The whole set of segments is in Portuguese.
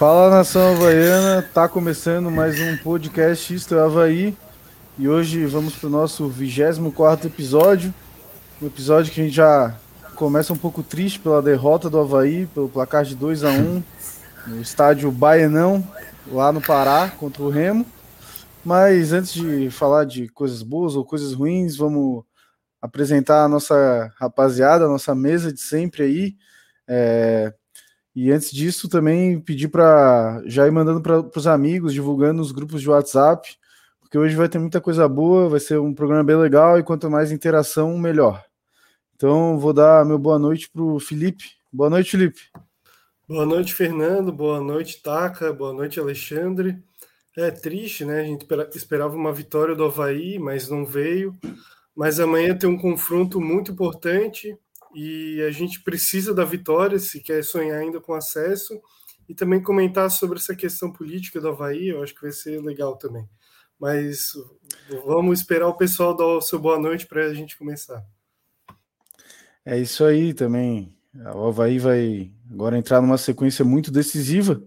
Fala nação havaiana, tá começando mais um podcast é Havaí e hoje vamos para o nosso 24 episódio. Um episódio que a gente já começa um pouco triste pela derrota do Havaí, pelo placar de 2 a 1 no estádio Baianão, lá no Pará, contra o Remo. Mas antes de falar de coisas boas ou coisas ruins, vamos apresentar a nossa rapaziada, a nossa mesa de sempre aí. É, e antes disso, também pedir para já ir mandando para os amigos, divulgando nos grupos de WhatsApp, porque hoje vai ter muita coisa boa, vai ser um programa bem legal e quanto mais interação, melhor. Então, vou dar meu boa noite para o Felipe. Boa noite, Felipe. Boa noite, Fernando. Boa noite, Taca. Boa noite, Alexandre. É triste, né? A gente esperava uma vitória do Havaí, mas não veio. Mas amanhã tem um confronto muito importante e a gente precisa da vitória se quer sonhar ainda com acesso e também comentar sobre essa questão política do Havaí, eu acho que vai ser legal também. Mas vamos esperar o pessoal dar o seu boa noite para a gente começar. É isso aí também. O Havaí vai agora entrar numa sequência muito decisiva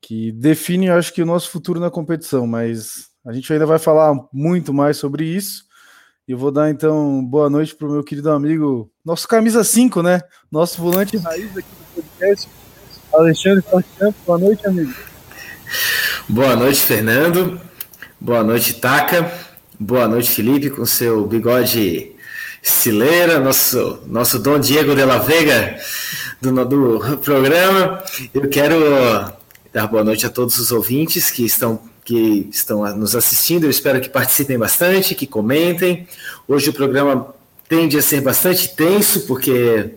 que define, eu acho que, o nosso futuro na competição, mas a gente ainda vai falar muito mais sobre isso. E eu vou dar então boa noite para o meu querido amigo, nosso camisa 5, né? Nosso volante raiz aqui do podcast, Alexandre Forchamp. Boa noite, amigo. Boa noite, Fernando. Boa noite, Taca. Boa noite, Felipe, com seu bigode estileira, nosso, nosso Dom Diego de la Vega do, do programa. Eu quero dar boa noite a todos os ouvintes que estão que estão nos assistindo. Eu espero que participem bastante, que comentem. Hoje o programa tende a ser bastante tenso, porque,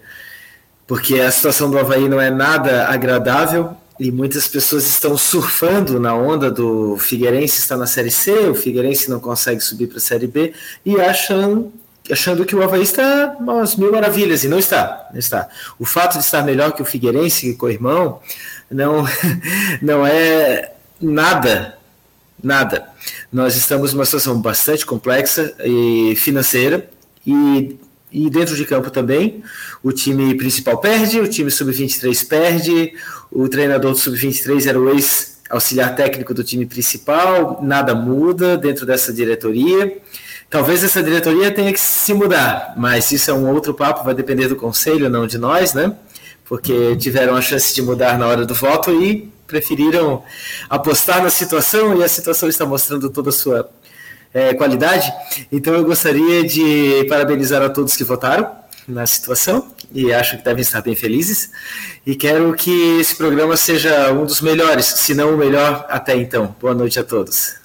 porque a situação do Havaí não é nada agradável e muitas pessoas estão surfando na onda do Figueirense está na Série C, o Figueirense não consegue subir para a Série B e achando, achando que o Havaí está umas mil maravilhas, e não está, não está. O fato de estar melhor que o Figueirense, que o irmão, não, não é nada Nada. Nós estamos numa situação bastante complexa e financeira e, e dentro de campo também. O time principal perde, o time sub-23 perde, o treinador do sub-23 era o ex-auxiliar técnico do time principal, nada muda dentro dessa diretoria. Talvez essa diretoria tenha que se mudar, mas isso é um outro papo, vai depender do conselho, não de nós, né? Porque tiveram a chance de mudar na hora do voto e preferiram apostar na situação e a situação está mostrando toda a sua é, qualidade. Então eu gostaria de parabenizar a todos que votaram na situação e acho que devem estar bem felizes. E quero que esse programa seja um dos melhores, se não o melhor até então. Boa noite a todos.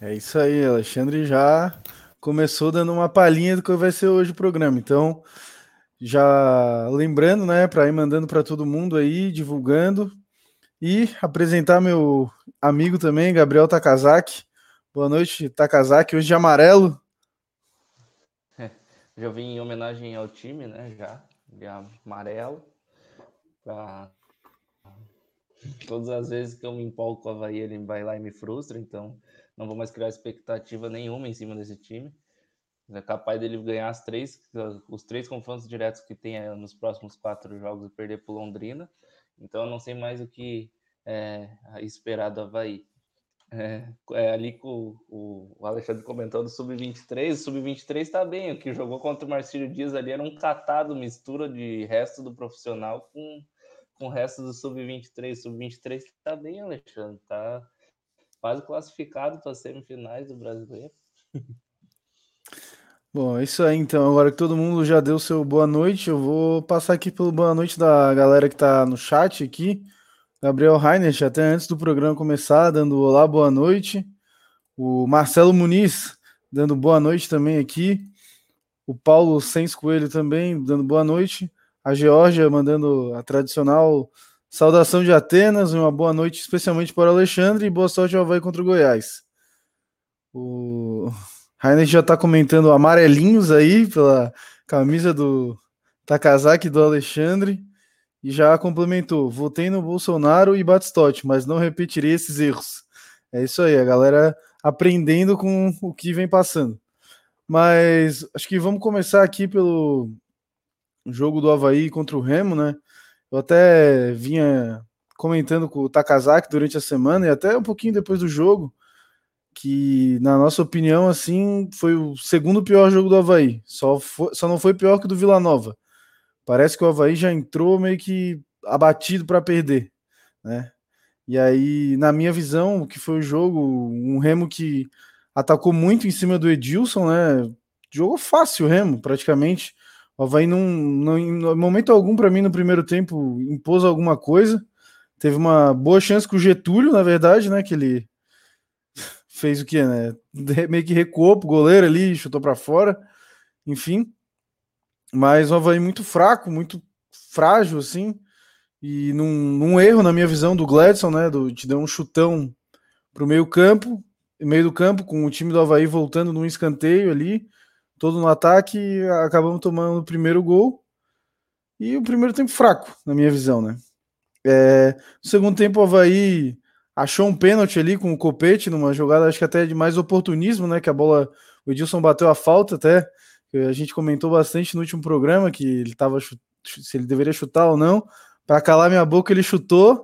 É isso aí, Alexandre já começou dando uma palhinha do que vai ser hoje o programa. Então, já lembrando, né, para ir mandando para todo mundo aí, divulgando, e apresentar meu amigo também, Gabriel Takazaki. Boa noite, Takazaki, hoje de amarelo. Já vim em homenagem ao time, né? Já, de amarelo. Pra... Todas as vezes que eu me empolgo com o Havaí, ele vai lá e me frustra, então não vou mais criar expectativa nenhuma em cima desse time. É capaz dele ganhar as três, os três confrontos diretos que tem nos próximos quatro jogos e perder para Londrina. Então eu não sei mais o que é, esperar do Havaí. É, é, ali com o, o Alexandre comentou do Sub-23, o Sub-23 está bem, o que jogou contra o Marcílio Dias ali era um catado, mistura de resto do profissional com, com o resto do Sub-23. Sub-23 está bem, Alexandre, está quase classificado para as semifinais do Brasileiro. Bom, é isso aí então. Agora que todo mundo já deu seu boa noite, eu vou passar aqui pelo boa noite da galera que está no chat aqui. Gabriel Reinert, até antes do programa começar, dando olá, boa noite. O Marcelo Muniz, dando boa noite também aqui. O Paulo Sens Coelho também, dando boa noite. A Georgia mandando a tradicional saudação de Atenas, uma boa noite especialmente para o Alexandre e boa sorte ao Havaí contra o Goiás. O Rainer já está comentando amarelinhos aí pela camisa do Takazaki do Alexandre e já complementou: votei no Bolsonaro e Batistotti, mas não repetirei esses erros. É isso aí, a galera aprendendo com o que vem passando. Mas acho que vamos começar aqui pelo jogo do Havaí contra o Remo, né? Eu até vinha comentando com o Takazaki durante a semana e até um pouquinho depois do jogo, que na nossa opinião, assim, foi o segundo pior jogo do Havaí. Só, foi, só não foi pior que o do Vila Nova. Parece que o Havaí já entrou meio que abatido para perder, né? E aí, na minha visão, que foi o jogo, um Remo que atacou muito em cima do Edilson, né? Jogou fácil o Remo, praticamente. O Havaí não, não em momento algum para mim no primeiro tempo impôs alguma coisa. Teve uma boa chance com o Getúlio, na verdade, né? Que ele fez o que, né? Meio que recuou pro goleiro ali, chutou para fora. Enfim. Mas o Havaí muito fraco, muito frágil, assim. E num, num, erro, na minha visão, do Gladson, né? Do, te deu um chutão pro meio campo, meio do campo, com o time do Havaí voltando num escanteio ali, todo no ataque, acabamos tomando o primeiro gol. E o primeiro tempo fraco, na minha visão, né? É, no segundo tempo, o Havaí achou um pênalti ali com o Copete, numa jogada, acho que até de mais oportunismo, né? Que a bola, o Edilson bateu a falta até. A gente comentou bastante no último programa que ele tava se ele deveria chutar ou não. Para calar minha boca, ele chutou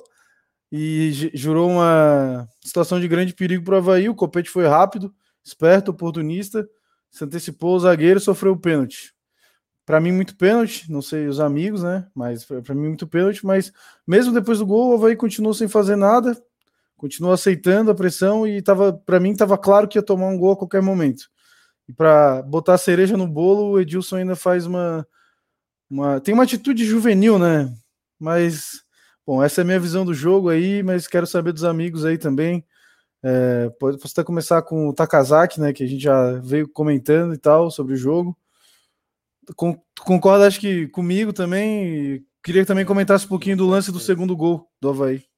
e jurou uma situação de grande perigo para o Havaí. O Copete foi rápido, esperto, oportunista, se antecipou o zagueiro sofreu o pênalti. Para mim, muito pênalti, não sei os amigos, né? Mas para mim, muito pênalti. Mas mesmo depois do gol, o Havaí continuou sem fazer nada, continuou aceitando a pressão e tava, para mim, estava claro que ia tomar um gol a qualquer momento. E para botar a cereja no bolo, o Edilson ainda faz uma, uma. Tem uma atitude juvenil, né? Mas, bom, essa é a minha visão do jogo aí, mas quero saber dos amigos aí também. É, pode, até começar com o Takazaki, né, que a gente já veio comentando e tal sobre o jogo. Com, concorda, acho que comigo também. Queria que também comentasse um pouquinho do lance do segundo gol do Havaí.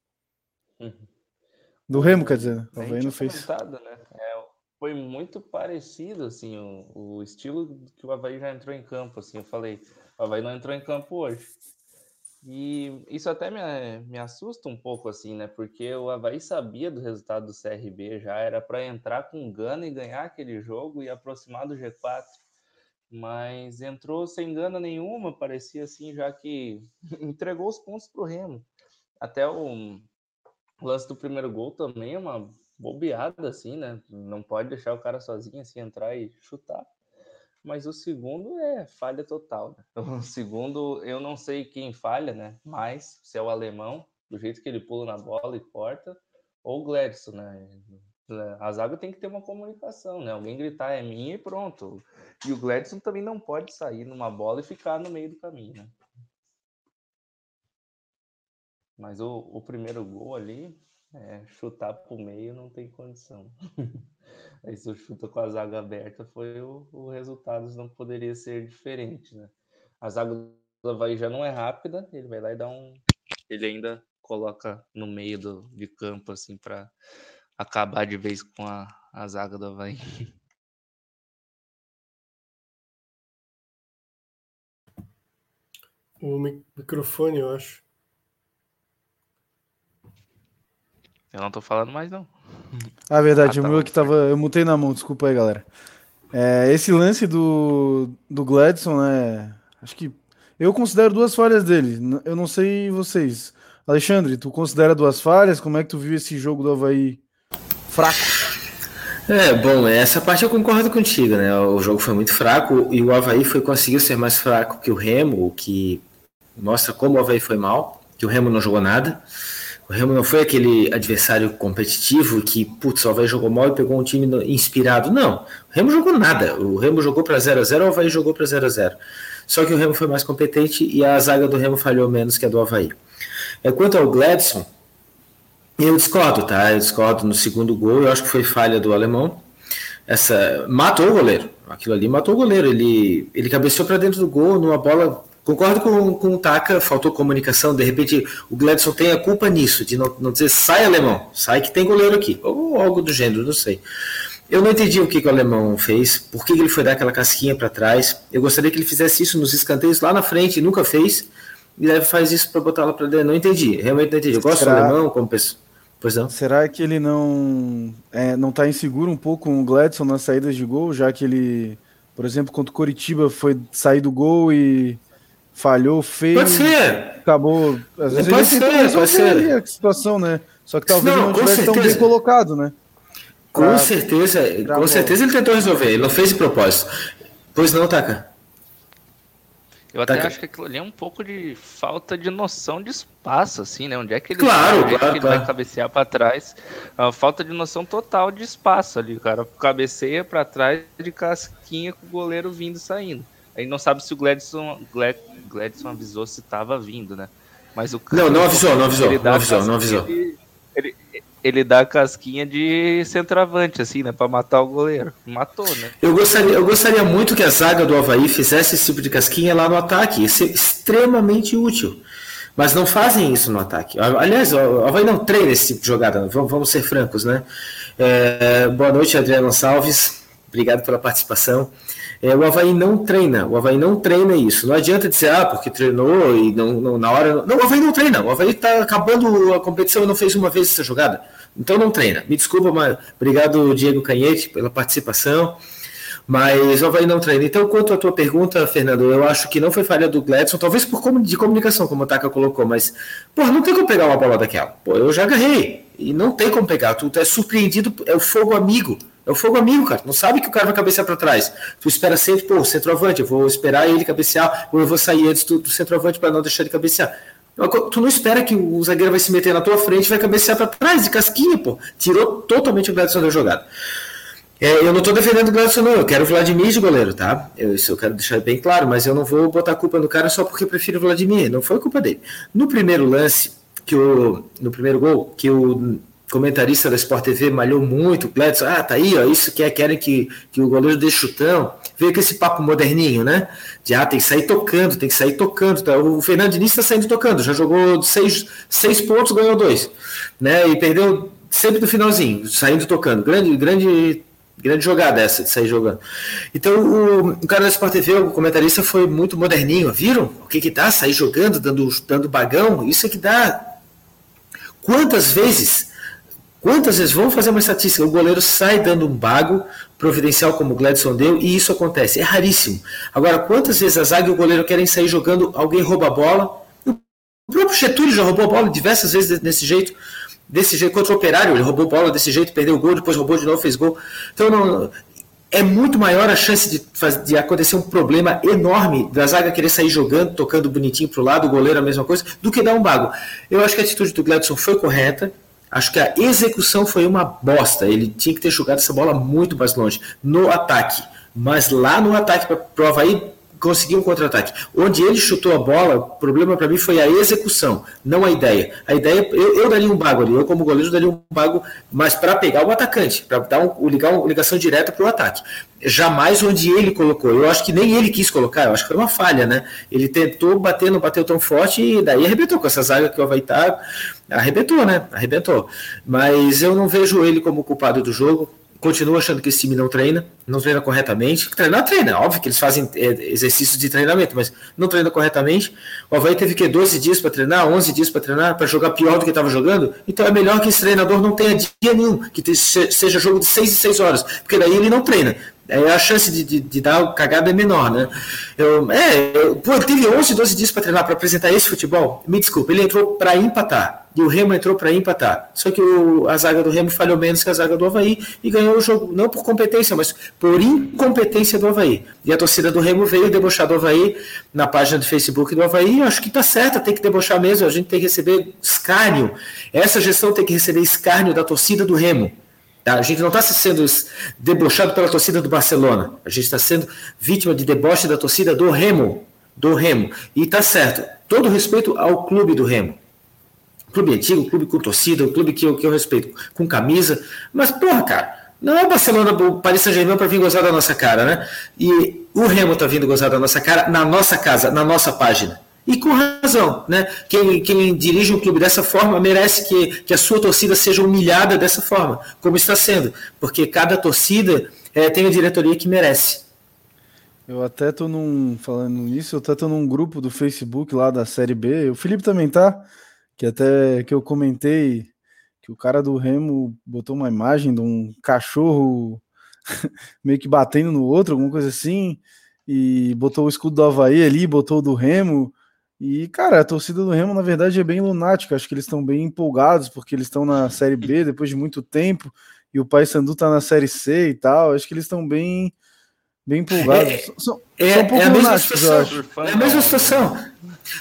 Do Remo, quer dizer? O Havaí não fez. Né? É, foi muito parecido, assim, o, o, estilo que o Havaí já entrou em campo, assim, eu falei, o Havaí não entrou em campo hoje. E isso até me, me assusta um pouco, assim, né? Porque o Havaí sabia do resultado do CRB já, era para entrar com gana e ganhar aquele jogo e aproximar do G4. Mas entrou sem gana nenhuma, parecia assim, já que entregou os pontos para o Remo. Até o lance do primeiro gol também é uma bobeada, assim, né? Não pode deixar o cara sozinho assim entrar e chutar mas o segundo é falha total. Né? O segundo, eu não sei quem falha, né? Mas se é o alemão, do jeito que ele pula na bola e corta, ou o Gladson, né? A zaga tem que ter uma comunicação, né? Alguém gritar é minha e pronto. E o Gladson também não pode sair numa bola e ficar no meio do caminho, né? Mas o, o primeiro gol ali, é, chutar pro meio não tem condição. Aí se eu chuta com a zaga aberta, foi o, o resultado não poderia ser diferente, né? A zaga do Havaí já não é rápida, ele vai lá e dá um. Ele ainda coloca no meio do, de campo, assim, para acabar de vez com a, a zaga do Havaí. O microfone, eu acho. Eu não tô falando mais, não. Ah, verdade, ah, tá o meu aqui tava. Eu mutei na mão, desculpa aí, galera. É, esse lance do, do Gladson, né? Acho que eu considero duas falhas dele. Eu não sei vocês. Alexandre, tu considera duas falhas? Como é que tu viu esse jogo do Havaí fraco? É, bom, essa parte eu concordo contigo, né? O jogo foi muito fraco e o Havaí foi, conseguiu ser mais fraco que o Remo, o que mostra como o Havaí foi mal, que o Remo não jogou nada. O Remo não foi aquele adversário competitivo que, putz, o Havaí jogou mal e pegou um time inspirado. Não, o Remo jogou nada. O Remo jogou para 0 a 0 o Havaí jogou para 0 a 0 Só que o Remo foi mais competente e a zaga do Remo falhou menos que a do Havaí. É, quanto ao Gladson, eu discordo, tá? Eu discordo no segundo gol, eu acho que foi falha do alemão. Essa matou o goleiro. Aquilo ali matou o goleiro. Ele, ele cabeceou para dentro do gol numa bola Concordo com, com o Taka, faltou comunicação. De repente, o Gladson tem a culpa nisso, de não, não dizer sai alemão, sai que tem goleiro aqui, ou algo do gênero, não sei. Eu não entendi o que, que o alemão fez, por que, que ele foi dar aquela casquinha para trás. Eu gostaria que ele fizesse isso nos escanteios lá na frente, nunca fez, e deve faz isso para botar lá para dentro. Não entendi, realmente não entendi. Eu gosto Será... do alemão como pessoa. Pois não. Será que ele não é, não está inseguro um pouco com o Gladson nas saídas de gol, já que ele, por exemplo, contra o Coritiba foi sair do gol e falhou feio. Pode ser. Acabou. Às vezes pode ser, pode ser. a situação, né? Só que talvez não, não tivesse tão bem colocado, né? Com pra, certeza, com certeza ele tentou resolver, ele não fez de propósito. Pois não, Taka? Eu até acho que aquilo ali é um pouco de falta de noção de espaço, assim, né? Onde é que ele, claro, onde claro, é que ele claro. vai cabecear para trás? Uh, falta de noção total de espaço ali, cara. Cabeceia para trás de casquinha com o goleiro vindo e saindo. Aí não sabe se o Gladson, Glad, Gladson avisou se estava vindo, né? Mas o Não, não avisou, não avisou, não avisou, não avisou. Ele, ele, ele dá a casquinha de centroavante, assim, né? Pra matar o goleiro. Matou, né? Eu gostaria, eu gostaria muito que a zaga do Havaí fizesse esse tipo de casquinha lá no ataque. Isso é extremamente útil. Mas não fazem isso no ataque. Aliás, o Havaí não treina esse tipo de jogada, vamos, vamos ser francos, né? É, boa noite, Adriano Gonçalves. Obrigado pela participação. É, o Havaí não treina, o Havaí não treina isso. Não adianta dizer, ah, porque treinou e não, não na hora. Não, o Havaí não treina. O Havaí está acabando a competição e não fez uma vez essa jogada. Então não treina. Me desculpa, mas obrigado, Diego Canhete, pela participação. Mas o Havaí não treina. Então, quanto à tua pergunta, Fernando, eu acho que não foi falha do Gladson, talvez por de comunicação, como o Taka colocou, mas, pô, não tem como pegar uma bola daquela. Pô, eu já agarrei. E não tem como pegar. Tu é surpreendido, é o fogo amigo. É o fogo amigo, cara. Não sabe que o cara vai cabecear para trás. Tu espera sempre, pô, centroavante, eu vou esperar ele cabecear, ou eu vou sair antes do, do centroavante para não deixar ele cabecear. Tu não espera que o zagueiro vai se meter na tua frente e vai cabecear para trás, de casquinha, pô. Tirou totalmente o Gladson da jogada. É, eu não estou defendendo o Gladson, não. Eu quero o Vladimir de goleiro, tá? Eu, isso eu quero deixar bem claro, mas eu não vou botar culpa no cara só porque prefiro o Vladimir. Não foi culpa dele. No primeiro lance, que o, no primeiro gol, que o comentarista da Sport TV malhou muito, o Gladson, ah, tá aí, ó, isso que é, querem que, que o goleiro dê chutão. Veio com esse papo moderninho, né? De, ah, tem que sair tocando, tem que sair tocando. Tá? O Fernando Diniz está saindo tocando, já jogou seis, seis pontos, ganhou dois, né? E perdeu sempre no finalzinho, saindo tocando. Grande, grande grande jogada essa de sair jogando. Então o, o, cara da Sport TV, o comentarista, foi muito moderninho. Viram? O que que dá? Sair jogando, dando, dando bagão? Isso é que dá. Quantas vezes? Quantas vezes, vamos fazer uma estatística, o goleiro sai dando um bago providencial como o Gladson deu e isso acontece, é raríssimo. Agora, quantas vezes a zaga e o goleiro querem sair jogando, alguém rouba a bola, o próprio Getúlio já roubou a bola diversas vezes desse jeito, desse jeito, contra o Operário, ele roubou a bola desse jeito, perdeu o gol, depois roubou de novo, fez gol. Então, não, é muito maior a chance de, de, acontecer um problema enorme da zaga querer sair jogando, tocando bonitinho para o lado, o goleiro a mesma coisa, do que dar um bago. Eu acho que a atitude do Gladson foi correta, Acho que a execução foi uma bosta. Ele tinha que ter jogado essa bola muito mais longe no ataque. Mas lá no ataque para prova aí conseguiu um contra-ataque. Onde ele chutou a bola, o problema para mim foi a execução, não a ideia. A ideia, eu, eu daria um bago ali, eu como goleiro daria um bago, mas para pegar o atacante, para dar um, ligar uma ligação direta para o ataque. Jamais onde ele colocou. Eu acho que nem ele quis colocar, eu acho que foi uma falha, né? Ele tentou bater, não bateu tão forte e daí arrebentou com essa zaga que o Havaí tá, arrebentou, né? Arrebentou. Mas eu não vejo ele como culpado do jogo continuo achando que esse time não treina, não treina corretamente. Treinar, treina, óbvio que eles fazem é, exercícios de treinamento, mas não treina corretamente. O Havaí teve que 12 dias para treinar, 11 dias para treinar, para jogar pior do que estava jogando. Então é melhor que esse treinador não tenha dia nenhum, que seja jogo de 6 e 6 horas, porque daí ele não treina. Aí a chance de, de, de dar cagada é menor, né? Eu, é, eu, pô, ele teve 11, 12 dias para treinar, para apresentar esse futebol. Me desculpa, ele entrou para empatar e o Remo entrou para empatar. Só que o, a zaga do Remo falhou menos que a zaga do Havaí e ganhou o jogo, não por competência, mas por incompetência do Havaí. E a torcida do Remo veio debochar do Havaí na página do Facebook do Havaí. Eu acho que está certo, tem que debochar mesmo. A gente tem que receber escárnio. Essa gestão tem que receber escárnio da torcida do Remo. A gente não está sendo debochado pela torcida do Barcelona. A gente está sendo vítima de deboche da torcida do Remo. Do Remo. E está certo. Todo respeito ao clube do Remo clube antigo, clube com torcida, clube que eu, que eu respeito, com camisa. Mas, porra, cara, não é o Barcelona, o Paris Saint-Germain para vir gozar da nossa cara, né? E o Remo tá vindo gozar da nossa cara na nossa casa, na nossa página. E com razão, né? Quem, quem dirige um clube dessa forma merece que, que a sua torcida seja humilhada dessa forma, como está sendo, porque cada torcida é, tem a diretoria que merece. Eu até tô num, falando nisso, eu até tô num grupo do Facebook lá da Série B, o Felipe também tá, que até que eu comentei que o cara do Remo botou uma imagem de um cachorro meio que batendo no outro, alguma coisa assim. e botou o escudo do Havaí ali, botou o do Remo. E, cara, a torcida do Remo, na verdade, é bem lunática. Acho que eles estão bem empolgados, porque eles estão na Série B depois de muito tempo, e o Paysandu tá na Série C e tal. Acho que eles estão bem, bem empolgados. É, são, é, são um é a mesma situação. É a mesma situação.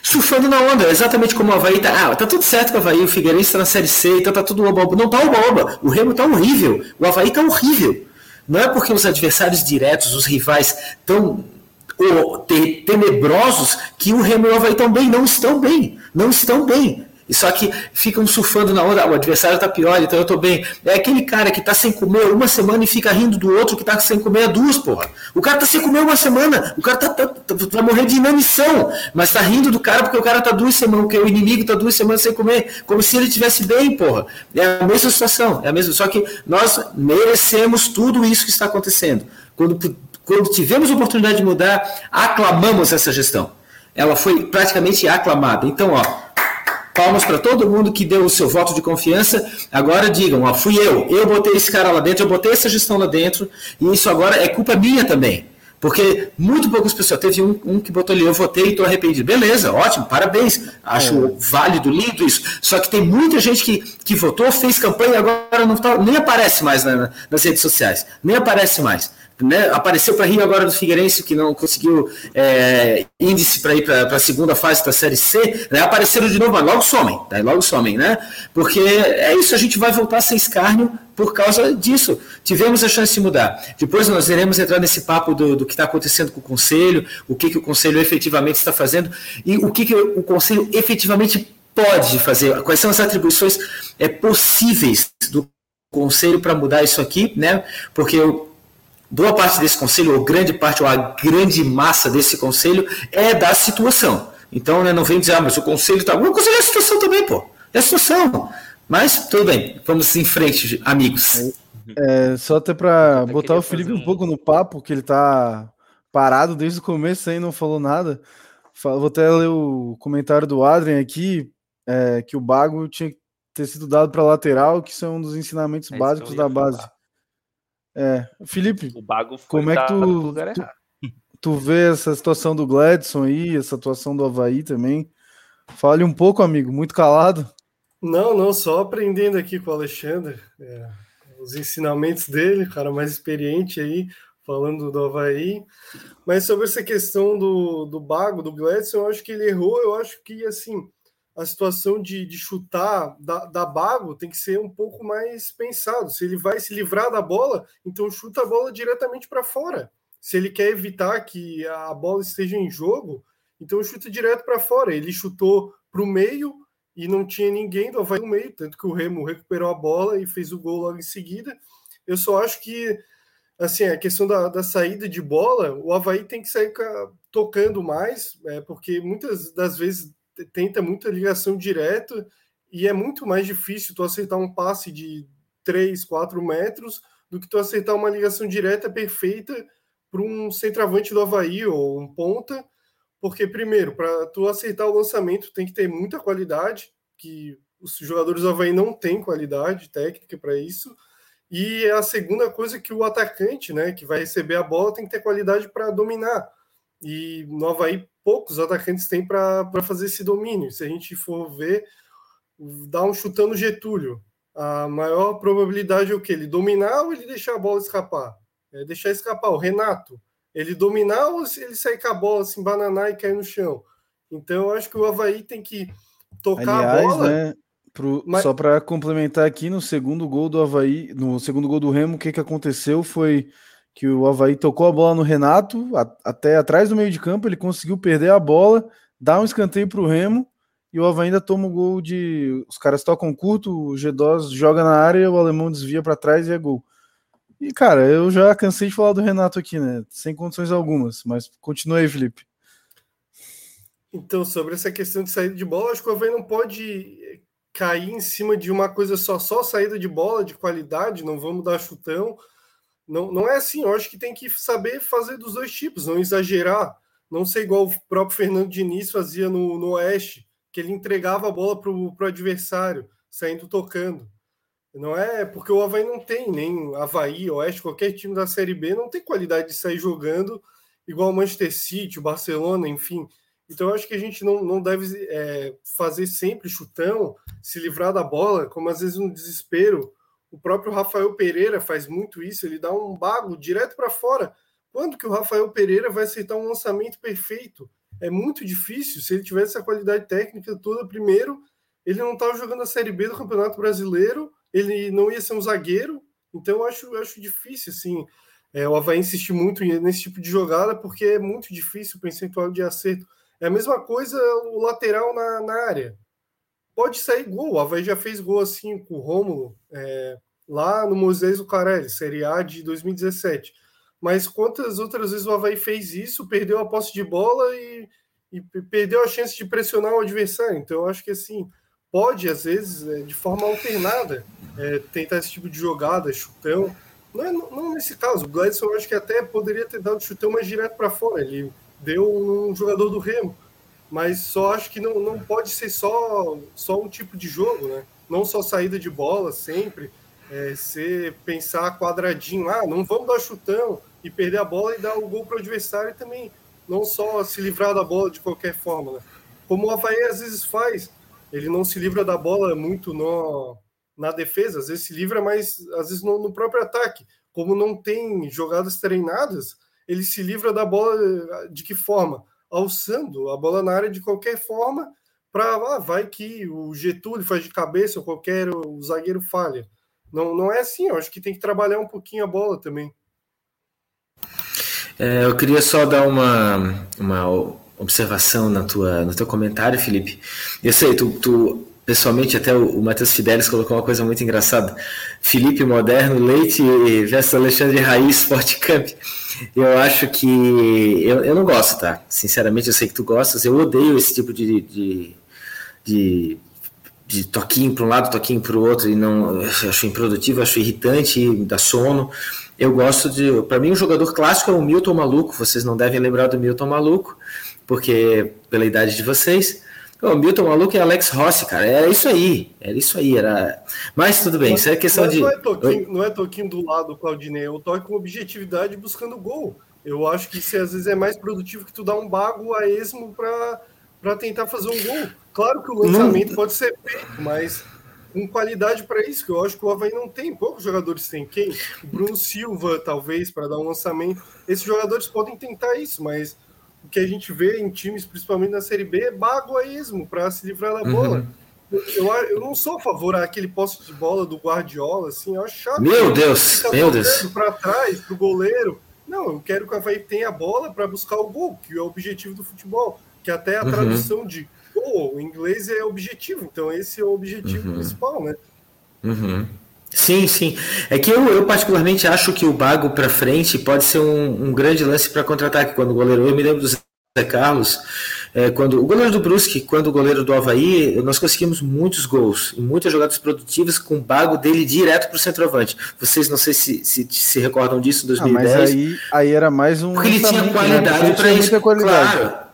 Surfando na onda, exatamente como o Havaí tá. Ah, tá tudo certo com o Havaí, o Figueirense tá na Série C, então tá tudo oba, Não tá oba, O Remo tá horrível. O Havaí tá horrível. Não é porque os adversários diretos, os rivais, tão tenebrosos que o Remo o Havaí estão bem. Não estão bem. Não estão bem. E só que ficam surfando na onda, o adversário tá pior, então eu tô bem. É aquele cara que tá sem comer uma semana e fica rindo do outro que tá sem comer duas, porra. O cara tá sem comer uma semana, o cara tá, tá, tá, vai morrer de inanição, mas tá rindo do cara porque o cara tá duas semanas, porque o inimigo tá duas semanas sem comer, como se ele tivesse bem, porra. É a mesma situação, é a mesma, só que nós merecemos tudo isso que está acontecendo. Quando, quando tivemos a oportunidade de mudar, aclamamos essa gestão. Ela foi praticamente aclamada. Então, ó, Palmas para todo mundo que deu o seu voto de confiança. Agora digam, ó, fui eu, eu botei esse cara lá dentro, eu botei essa gestão lá dentro, e isso agora é culpa minha também. Porque muito poucas pessoas. Teve um, um que botou ali, eu votei e estou arrependido. Beleza, ótimo, parabéns. Acho é. válido, lindo isso. Só que tem muita gente que, que votou, fez campanha e agora não tá, nem aparece mais na, nas redes sociais. Nem aparece mais. Né? Apareceu para Rio agora do Figueirense, que não conseguiu é, índice para ir para a segunda fase da Série C. Né? Apareceram de novo, mas logo somem, tá? logo somem, né? Porque é isso, a gente vai voltar sem escárnio por causa disso. Tivemos a chance de mudar. Depois nós iremos entrar nesse papo do, do que está acontecendo com o Conselho, o que, que o Conselho efetivamente está fazendo e o que, que o Conselho efetivamente pode fazer, quais são as atribuições é, possíveis do Conselho para mudar isso aqui, né? Porque eu boa parte desse conselho, ou grande parte, ou a grande massa desse conselho, é da situação. Então, né, não vem dizer, ah, mas o conselho está. O conselho é a situação também, pô. É a situação. Mas, tudo bem, vamos em frente, amigos. É, só até para botar o Felipe um... um pouco no papo, que ele tá parado desde o começo aí, não falou nada. Vou até ler o comentário do Adrian aqui, é, que o Bago tinha que ter sido dado para lateral, que são um dos ensinamentos é básicos da base. Falar. É, Felipe, o Bago como é que tu, tu, tu, vê essa situação do Gladson aí, essa situação do Havaí também? Fale um pouco, amigo, muito calado. Não, não, só aprendendo aqui com o Alexandre, é, os ensinamentos dele, cara mais experiente aí, falando do Havaí. Mas sobre essa questão do, do Bago, do Gladson, eu acho que ele errou, eu acho que, assim, a situação de, de chutar da, da Bago tem que ser um pouco mais pensado. Se ele vai se livrar da bola, então chuta a bola diretamente para fora. Se ele quer evitar que a bola esteja em jogo, então chuta direto para fora. Ele chutou para o meio e não tinha ninguém do Havaí no meio, tanto que o Remo recuperou a bola e fez o gol logo em seguida. Eu só acho que assim, a questão da, da saída de bola, o Havaí tem que sair tocando mais, é, porque muitas das vezes tenta muita ligação direta e é muito mais difícil tu acertar um passe de 3, 4 metros do que tu acertar uma ligação direta perfeita para um centroavante do Havaí ou um ponta, porque primeiro, para tu acertar o lançamento tem que ter muita qualidade, que os jogadores do Havaí não têm qualidade técnica para isso, e a segunda coisa é que o atacante, né, que vai receber a bola, tem que ter qualidade para dominar. E no Havaí poucos atacantes têm para fazer esse domínio. Se a gente for ver, dá um chutando Getúlio. A maior probabilidade é o que? Ele dominar ou ele deixar a bola escapar? É deixar escapar. O Renato, ele dominar ou ele sair com a bola, assim, bananar e cair no chão? Então, eu acho que o Havaí tem que tocar Aliás, a bola. Né, pro, mas... Só para complementar aqui, no segundo gol do Havaí, no segundo gol do Remo, o que, que aconteceu foi que o Havaí tocou a bola no Renato, a, até atrás do meio de campo, ele conseguiu perder a bola, dar um escanteio para o Remo, e o Havaí ainda toma o gol de. Os caras tocam curto, o G2 joga na área, o alemão desvia para trás e é gol. E, cara, eu já cansei de falar do Renato aqui, né? Sem condições algumas, mas continua aí, Felipe. Então, sobre essa questão de saída de bola, acho que o Havaí não pode cair em cima de uma coisa só, só saída de bola de qualidade, não vamos dar chutão. Não, não é assim, eu acho que tem que saber fazer dos dois tipos, não exagerar, não ser igual o próprio Fernando Diniz fazia no, no Oeste, que ele entregava a bola para o adversário, saindo tocando. Não é porque o Havaí não tem, nem Havaí, Oeste, qualquer time da Série B não tem qualidade de sair jogando igual o Manchester City, o Barcelona, enfim. Então eu acho que a gente não, não deve é, fazer sempre chutão, se livrar da bola, como às vezes no desespero. O próprio Rafael Pereira faz muito isso, ele dá um bago direto para fora. Quando que o Rafael Pereira vai aceitar um lançamento perfeito? É muito difícil. Se ele tivesse a qualidade técnica toda, primeiro, ele não estava jogando a Série B do Campeonato Brasileiro, ele não ia ser um zagueiro. Então eu acho, eu acho difícil, assim, é, o Havaí insistir muito nesse tipo de jogada, porque é muito difícil o percentual de acerto. É a mesma coisa o lateral na, na área. Pode sair gol. O Havaí já fez gol assim com o Rômulo é, lá no Moisés do Carelli, Série A de 2017. Mas quantas outras vezes o Havaí fez isso, perdeu a posse de bola e, e perdeu a chance de pressionar o adversário? Então, eu acho que assim, pode, às vezes, é, de forma alternada, é, tentar esse tipo de jogada, chutão. Não, é, não nesse caso, o Gladson eu acho que até poderia ter dado chutão mais direto para fora. Ele deu um jogador do Remo. Mas só acho que não, não pode ser só, só um tipo de jogo, né? Não só saída de bola sempre, é, ser pensar quadradinho, ah, não vamos dar chutão e perder a bola e dar o gol para o adversário também não só se livrar da bola de qualquer forma, né? Como o Havaí às vezes faz, ele não se livra da bola muito no, na defesa, às vezes se livra, mas às vezes no, no próprio ataque. Como não tem jogadas treinadas, ele se livra da bola de que forma? Alçando a bola na área de qualquer forma, para ah, vai que o Getúlio faz de cabeça ou qualquer o zagueiro falha. Não, não é assim, eu acho que tem que trabalhar um pouquinho a bola também. É, eu queria só dar uma, uma observação na tua, no teu comentário, Felipe. Eu sei, tu, tu pessoalmente, até o, o Matheus Fidelis colocou uma coisa muito engraçada. Felipe Moderno, Leite versus Alexandre Raiz Sport Camp. Eu acho que. Eu, eu não gosto, tá? Sinceramente, eu sei que tu gostas. Eu odeio esse tipo de, de, de, de toquinho para um lado, toquinho para o outro, e não. acho improdutivo, acho irritante, dá sono. Eu gosto de. Para mim, um jogador clássico é o Milton Maluco. Vocês não devem lembrar do Milton Maluco, porque pela idade de vocês. O Milton Maluco e Alex Rossi, cara. Era isso aí. Era isso aí. Era... Mas tudo bem, mas, isso é questão de. Não é, toquinho, não é toquinho do lado, Claudinei. Eu toque com objetividade buscando gol. Eu acho que isso às vezes é mais produtivo que tu dar um bago a esmo para tentar fazer um gol. Claro que o lançamento não. pode ser feito, mas com qualidade para isso, que eu acho que o Havaí não tem. Poucos jogadores têm. Quem? Bruno Silva, talvez, para dar um lançamento. Esses jogadores podem tentar isso, mas o que a gente vê em times, principalmente na Série B, é baguaísmo para se livrar da bola. Uhum. Eu, eu não sou a favor daquele poste de bola do Guardiola, assim, eu acho chato. Meu Deus, meu Deus. Para trás, para o goleiro. Não, eu quero que o Havaí tenha a bola para buscar o gol, que é o objetivo do futebol, que até a uhum. tradução de gol, em inglês é objetivo, então esse é o objetivo uhum. principal, né? Uhum. Sim, sim. É que eu, eu particularmente acho que o Bago para frente pode ser um, um grande lance para contra-ataque. Quando o goleiro, eu me lembro do Zé Carlos, é, quando o goleiro do Brusque, quando o goleiro do Havaí, nós conseguimos muitos gols e muitas jogadas produtivas com o bago dele direto para o centroavante. Vocês não sei se, se se recordam disso em 2010. Ah, mas aí, aí era mais um. Porque ele tinha né? qualidade para isso. Claro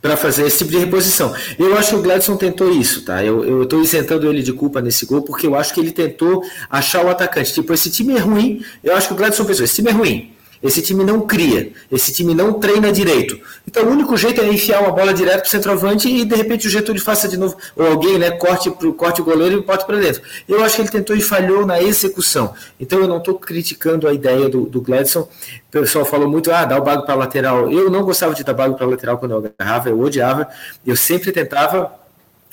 para fazer esse tipo de reposição. Eu acho que o Gladson tentou isso, tá? Eu estou isentando ele de culpa nesse gol, porque eu acho que ele tentou achar o atacante. Tipo, esse time é ruim, eu acho que o Gladson pensou, esse time é ruim. Esse time não cria, esse time não treina direito. Então o único jeito é enfiar uma bola direto para o centroavante e de repente o Getúlio faça de novo, ou alguém né, corte, pro, corte o goleiro e bote para dentro. Eu acho que ele tentou e falhou na execução. Então eu não estou criticando a ideia do, do Gladson. O pessoal falou muito, ah, dá o bago para lateral. Eu não gostava de dar bago para lateral quando eu agarrava, eu odiava. Eu sempre tentava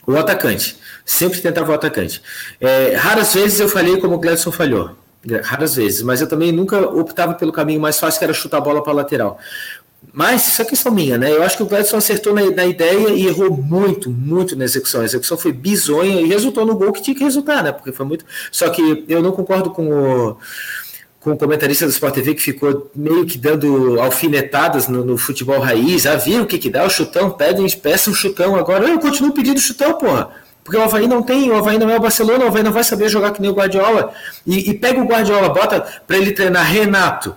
o atacante. Sempre tentava o atacante. É, raras vezes eu falhei como o Gladson falhou raras vezes, mas eu também nunca optava pelo caminho mais fácil, que era chutar a bola para a lateral. Mas isso é questão minha, né? Eu acho que o Gladson acertou na, na, ideia e errou muito, muito na execução. A execução foi bizonha e resultou no gol que tinha que resultar, né? Porque foi muito. Só que eu não concordo com o, com o comentarista do Sport TV que ficou meio que dando alfinetadas no, no futebol raiz. Ah, viram o que, que dá? O chutão, pedem, peçam um chutão. Agora eu continuo pedindo chutão, porra. Porque o Havaí não tem, o Havaí não é o Barcelona, o Havaí não vai saber jogar que nem o Guardiola. E, e pega o Guardiola, bota para ele treinar Renato,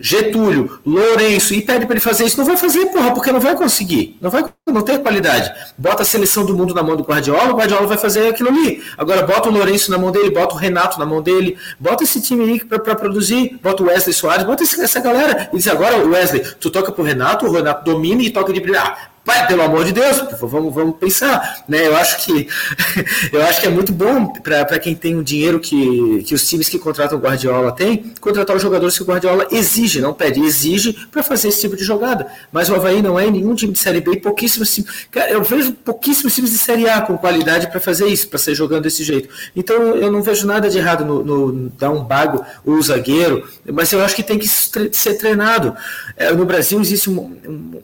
Getúlio, Lourenço, e pede para ele fazer isso, não vai fazer, porra, porque não vai conseguir. Não vai não qualidade. Bota a seleção do mundo na mão do Guardiola, o Guardiola vai fazer aquilo ali. Agora bota o Lourenço na mão dele, bota o Renato na mão dele, bota esse time aí para produzir, bota o Wesley Soares, bota essa galera. E diz agora, Wesley, tu toca pro Renato, o Renato domina e toca de brilhar. Pelo amor de Deus, vamos, vamos pensar, né? Eu acho que eu acho que é muito bom para quem tem o dinheiro que, que os times que contratam o Guardiola têm, contratar os jogadores que o Guardiola exige, não pede, exige para fazer esse tipo de jogada. Mas o Havaí não é nenhum time de Série B, pouquíssimos times. Eu vejo pouquíssimos times de Série A com qualidade para fazer isso, para ser jogando desse jeito. Então eu não vejo nada de errado no, no dar um bago o zagueiro, mas eu acho que tem que ser treinado. É, no Brasil existe uma,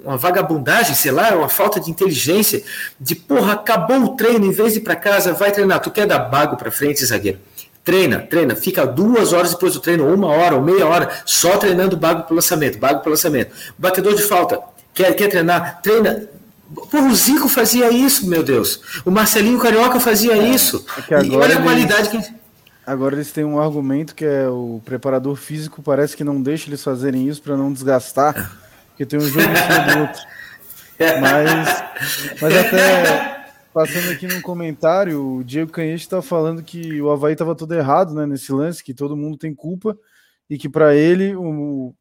uma vagabundagem, sei lá, uma falta de inteligência, de porra, acabou o treino, em vez de ir para casa, vai treinar. Tu quer dar bago para frente, zagueiro? Treina, treina, fica duas horas depois do treino, uma hora ou meia hora, só treinando bago para lançamento, bago para lançamento. Batedor de falta, quer, quer treinar? Treina. Porra, o Zico fazia isso, meu Deus. O Marcelinho Carioca fazia é, isso. É e olha a qualidade que. Agora eles têm um argumento que é o preparador físico parece que não deixa eles fazerem isso para não desgastar, porque tem um jogo em cima do outro. Mas, mas até passando aqui num comentário, o Diego Canhete está falando que o Havaí estava todo errado né, nesse lance, que todo mundo tem culpa e que para ele o,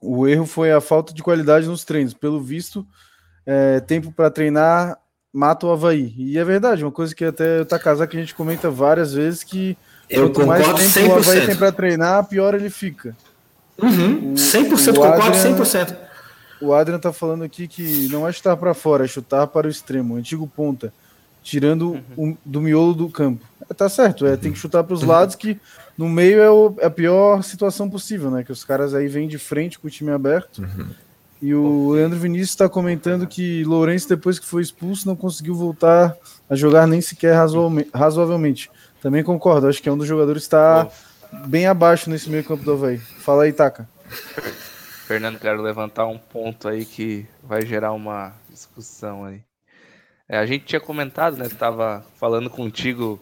o erro foi a falta de qualidade nos treinos. Pelo visto, é, tempo para treinar mata o Havaí. E é verdade, uma coisa que até tá casado que a gente comenta várias vezes que eu quanto mais tempo 100%. o Havaí tem para treinar, pior ele fica. Uhum, 100% o, o concordo, Adrian, 100%. O Adrian tá falando aqui que não é chutar para fora, é chutar para o extremo, o antigo ponta, tirando uhum. o, do miolo do campo. É, tá certo, é, tem que chutar para os lados que no meio é, o, é, a pior situação possível, né? Que os caras aí vêm de frente com o time aberto. Uhum. E o Leandro Vinícius está comentando que Lourenço, depois que foi expulso, não conseguiu voltar a jogar nem sequer razoavelmente. Também concordo, acho que é um dos jogadores que está bem abaixo nesse meio campo do Havaí. Fala aí, Taka. Fernando, quero levantar um ponto aí que vai gerar uma discussão aí. É, a gente tinha comentado, né? Tava falando contigo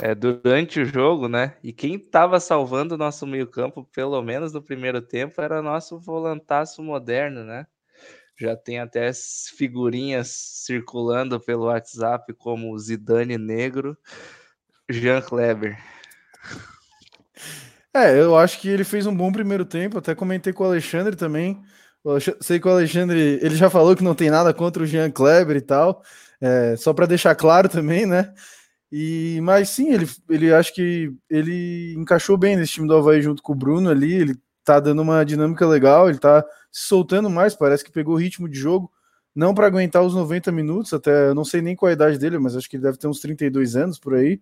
é, durante o jogo, né? E quem estava salvando o nosso meio-campo, pelo menos no primeiro tempo, era nosso volantaço moderno, né? Já tem até figurinhas circulando pelo WhatsApp como Zidane Negro, Jean Kleber. É, eu acho que ele fez um bom primeiro tempo. Até comentei com o Alexandre também. Eu sei que o Alexandre ele já falou que não tem nada contra o Jean Kleber e tal. É, só para deixar claro também, né? E, mas sim, ele, ele acho que ele encaixou bem nesse time do Havaí junto com o Bruno ali. Ele tá dando uma dinâmica legal, ele tá se soltando mais, parece que pegou o ritmo de jogo. Não para aguentar os 90 minutos, até eu não sei nem qual a idade dele, mas acho que ele deve ter uns 32 anos por aí.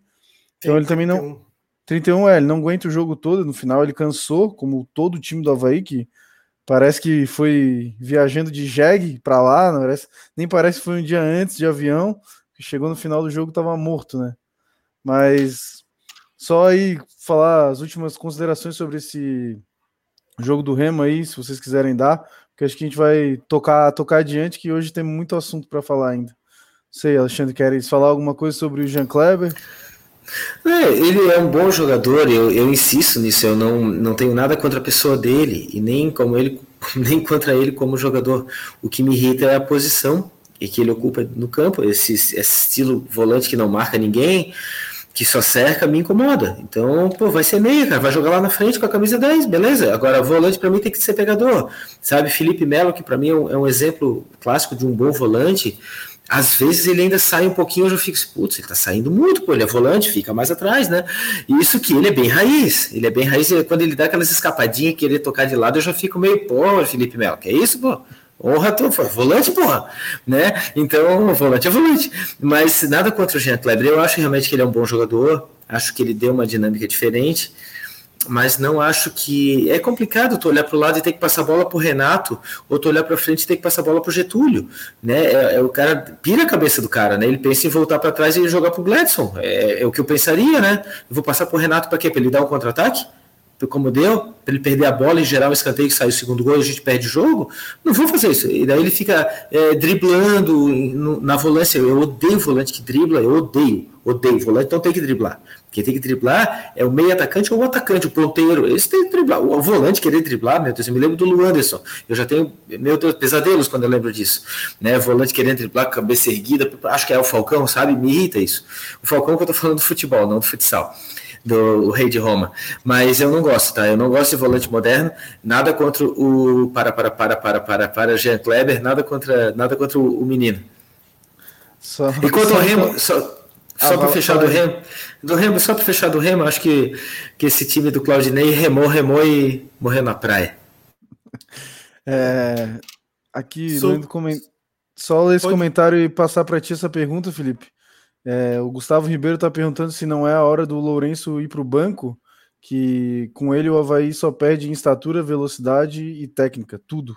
Então ele também não 31 é, ele não aguenta o jogo todo, no final ele cansou, como todo o time do Havaí, que parece que foi viajando de jegue para lá, não parece, nem parece que foi um dia antes de avião, que chegou no final do jogo estava morto, né? Mas só aí falar as últimas considerações sobre esse jogo do Remo aí, se vocês quiserem dar, porque acho que a gente vai tocar tocar adiante, que hoje tem muito assunto para falar ainda. Não sei, Alexandre, queres falar alguma coisa sobre o Jean Kleber? É, ele é um bom jogador, eu, eu insisto nisso, eu não, não tenho nada contra a pessoa dele, e nem como ele, nem contra ele como jogador. O que me irrita é a posição e que ele ocupa no campo, esse, esse estilo volante que não marca ninguém, que só cerca, me incomoda. Então, pô, vai ser meia, cara, vai jogar lá na frente com a camisa 10, beleza. Agora, volante para mim tem que ser pegador. Sabe, Felipe Melo, que para mim é um, é um exemplo clássico de um bom volante, às vezes ele ainda sai um pouquinho, eu já fico, putz, ele tá saindo muito, pô, ele é volante, fica mais atrás, né? Isso que ele é bem raiz, ele é bem raiz, quando ele dá aquelas escapadinhas, querer tocar de lado, eu já fico meio, pô, Felipe Melo, que é isso, pô? Honra tu, volante, porra, né? Então, volante é volante. Mas nada contra o Jean Kleber, eu acho realmente que ele é um bom jogador, acho que ele deu uma dinâmica diferente, mas não acho que. É complicado tu olhar para o lado e ter que passar a bola para o Renato, ou tu olhar para frente e ter que passar a bola para o Getúlio. Né? É, é, o cara pira a cabeça do cara, né? Ele pensa em voltar para trás e jogar para o Gladson. É, é, o que eu pensaria, né? Vou passar para o Renato para quê? Para ele dar um contra-ataque? Como deu, para ele perder a bola e gerar um escanteio que sai o segundo gol a gente perde o jogo, não vou fazer isso. E daí ele fica é, driblando na volância. Eu odeio volante que dribla, eu odeio, odeio volante, então tem que driblar. Quem tem que driblar é o meio atacante ou o atacante, o ponteiro. Esse tem que driblar. O volante querer driblar, meu Deus, eu me lembro do Luanderson. Eu já tenho, meu Deus, pesadelos quando eu lembro disso. Né? Volante querendo driblar, cabeça erguida, acho que é o Falcão, sabe? Me irrita isso. O Falcão que eu tô falando do futebol, não do futsal do rei de Roma. Mas eu não gosto, tá? Eu não gosto de volante moderno. Nada contra o para para para para para para Jean Kleber, nada contra nada contra o, o menino. Só, e quanto só, ao Remo, só, só ah, para fechar do Remo, do Remo, só para fechar do Remo, acho que, que esse time do Claudinei remou, remou e morreu na praia. É, aqui, Sou... coment... só ler esse Pode... comentário e passar para ti essa pergunta, Felipe. É, o Gustavo Ribeiro está perguntando se não é a hora do Lourenço ir para o banco, que com ele o Havaí só perde em estatura, velocidade e técnica, tudo.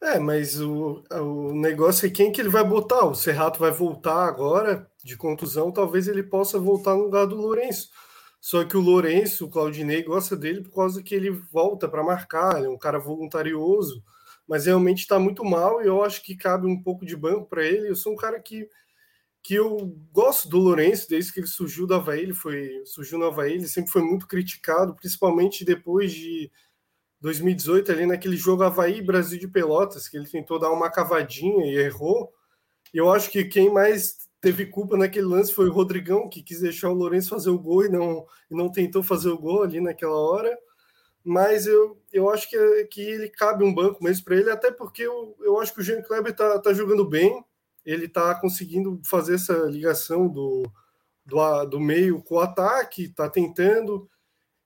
É, mas o, o negócio é quem que ele vai botar. O Serrato vai voltar agora de contusão, talvez ele possa voltar no lugar do Lourenço. Só que o Lourenço, o Claudinei, gosta dele por causa que ele volta para marcar, ele é um cara voluntarioso, mas realmente está muito mal e eu acho que cabe um pouco de banco para ele. Eu sou um cara que, que eu gosto do Lourenço desde que ele surgiu do Havaí, ele foi, surgiu no Havaí, ele sempre foi muito criticado, principalmente depois de 2018, ali naquele jogo Havaí Brasil de Pelotas, que ele tentou dar uma cavadinha e errou. Eu acho que quem mais teve culpa naquele lance foi o Rodrigão, que quis deixar o Lourenço fazer o gol e não, e não tentou fazer o gol ali naquela hora. Mas eu, eu acho que, que ele cabe um banco mesmo para ele, até porque eu, eu acho que o Jean Kleber tá, tá jogando bem, ele tá conseguindo fazer essa ligação do, do, do meio com o ataque, tá tentando.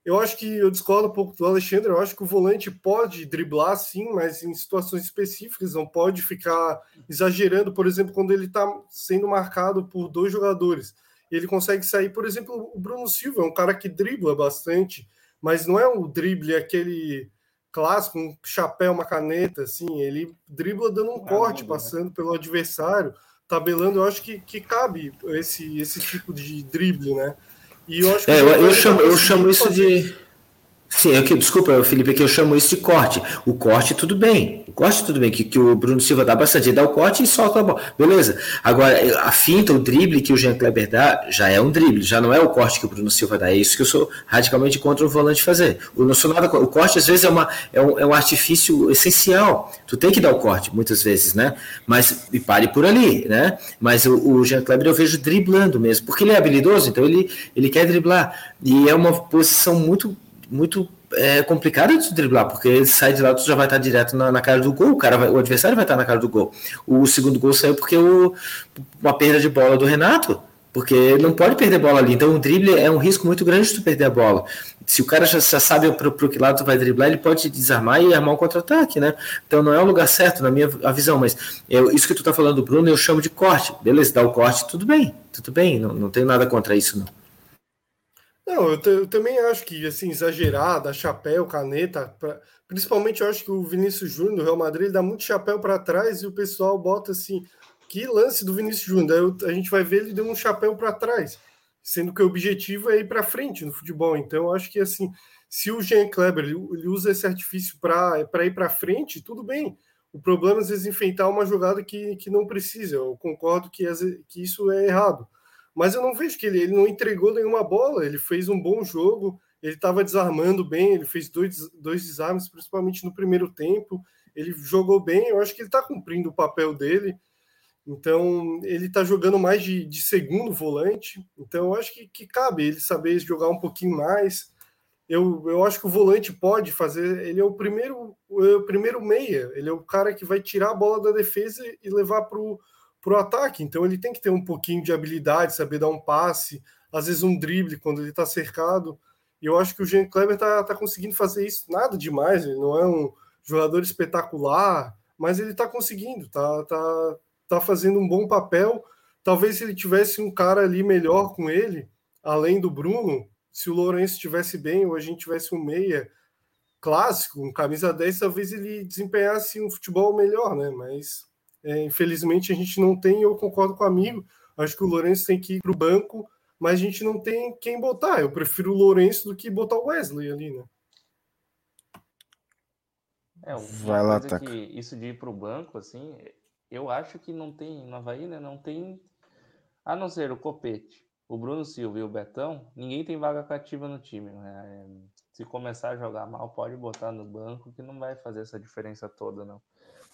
Eu acho que eu discordo um pouco do Alexandre. Eu acho que o volante pode driblar, sim, mas em situações específicas, não pode ficar exagerando. Por exemplo, quando ele está sendo marcado por dois jogadores, ele consegue sair. Por exemplo, o Bruno Silva é um cara que dribla bastante, mas não é um drible aquele clássico, um chapéu, uma caneta, assim. Ele dribla dando um corte, né? passando pelo adversário, tabelando. Eu acho que, que cabe esse, esse tipo de drible, né? E eu acho que é, eu, eu chamo, eu chamo isso fazer. de Sim, aqui, desculpa, Felipe, é que eu chamo isso de corte. O corte, tudo bem. O corte, tudo bem, que, que o Bruno Silva dá bastante. Ele dá o corte e solta a bola. Beleza. Agora, a finta, o drible que o Jean Kleber dá, já é um drible, já não é o corte que o Bruno Silva dá. É isso que eu sou radicalmente contra o volante fazer. Eu não sou nada, o corte, às vezes, é, uma, é, um, é um artifício essencial. Tu tem que dar o corte, muitas vezes, né? Mas, e pare por ali, né? Mas o, o Jean Kleber eu vejo driblando mesmo, porque ele é habilidoso, então ele, ele quer driblar. E é uma posição muito muito é, complicado de driblar, porque ele sai de lá, tu já vai estar direto na, na cara do gol, o, cara vai, o adversário vai estar na cara do gol. O segundo gol saiu porque o, uma perda de bola do Renato, porque não pode perder bola ali. Então o drible é um risco muito grande de tu perder a bola. Se o cara já, já sabe para o que lado tu vai driblar, ele pode desarmar e armar um contra-ataque, né? Então não é o lugar certo, na minha visão, mas isso que tu tá falando, Bruno, eu chamo de corte. Beleza, dá o corte, tudo bem, tudo bem, não, não tenho nada contra isso, não. Não, eu, eu, também acho que, assim, exagerada, chapéu, caneta, pra, principalmente eu acho que o Vinícius Júnior do Real Madrid dá muito chapéu para trás e o pessoal bota assim, que lance do Vinícius Júnior, a gente vai ver ele deu um chapéu para trás, sendo que o objetivo é ir para frente no futebol. Então, eu acho que, assim, se o Jean Kleber ele, usa esse artifício para ir para frente, tudo bem. O problema é, às vezes, enfeitar uma jogada que, que não precisa. Eu concordo que, que isso é errado mas eu não vejo que ele, ele não entregou nenhuma bola, ele fez um bom jogo, ele estava desarmando bem, ele fez dois, dois desarmes, principalmente no primeiro tempo, ele jogou bem, eu acho que ele está cumprindo o papel dele, então ele está jogando mais de, de, segundo volante, então eu acho que, que cabe ele saber jogar um pouquinho mais, eu, eu acho que o volante pode fazer, ele é o primeiro, o primeiro meia, ele é o cara que vai tirar a bola da defesa e levar para o para o ataque. Então ele tem que ter um pouquinho de habilidade, saber dar um passe, às vezes um drible quando ele está cercado. E eu acho que o Jean Kleber está tá conseguindo fazer isso. Nada demais, ele não é um jogador espetacular, mas ele está conseguindo, tá, tá, tá fazendo um bom papel. Talvez se ele tivesse um cara ali melhor com ele, além do Bruno, se o Lourenço estivesse bem ou a gente tivesse um meia clássico, um camisa 10, talvez ele desempenhasse um futebol melhor, né? Mas é, infelizmente a gente não tem, eu concordo com o amigo. Acho que o Lourenço tem que ir para o banco, mas a gente não tem quem botar. Eu prefiro o Lourenço do que botar o Wesley ali, né? É, Vai lá, tá. isso de ir para o banco, assim, eu acho que não tem, no Havaí, né, não tem, a não ser o Copete, o Bruno Silva e o Betão, ninguém tem vaga cativa no time. Né? Se começar a jogar mal, pode botar no banco, que não vai fazer essa diferença toda, não.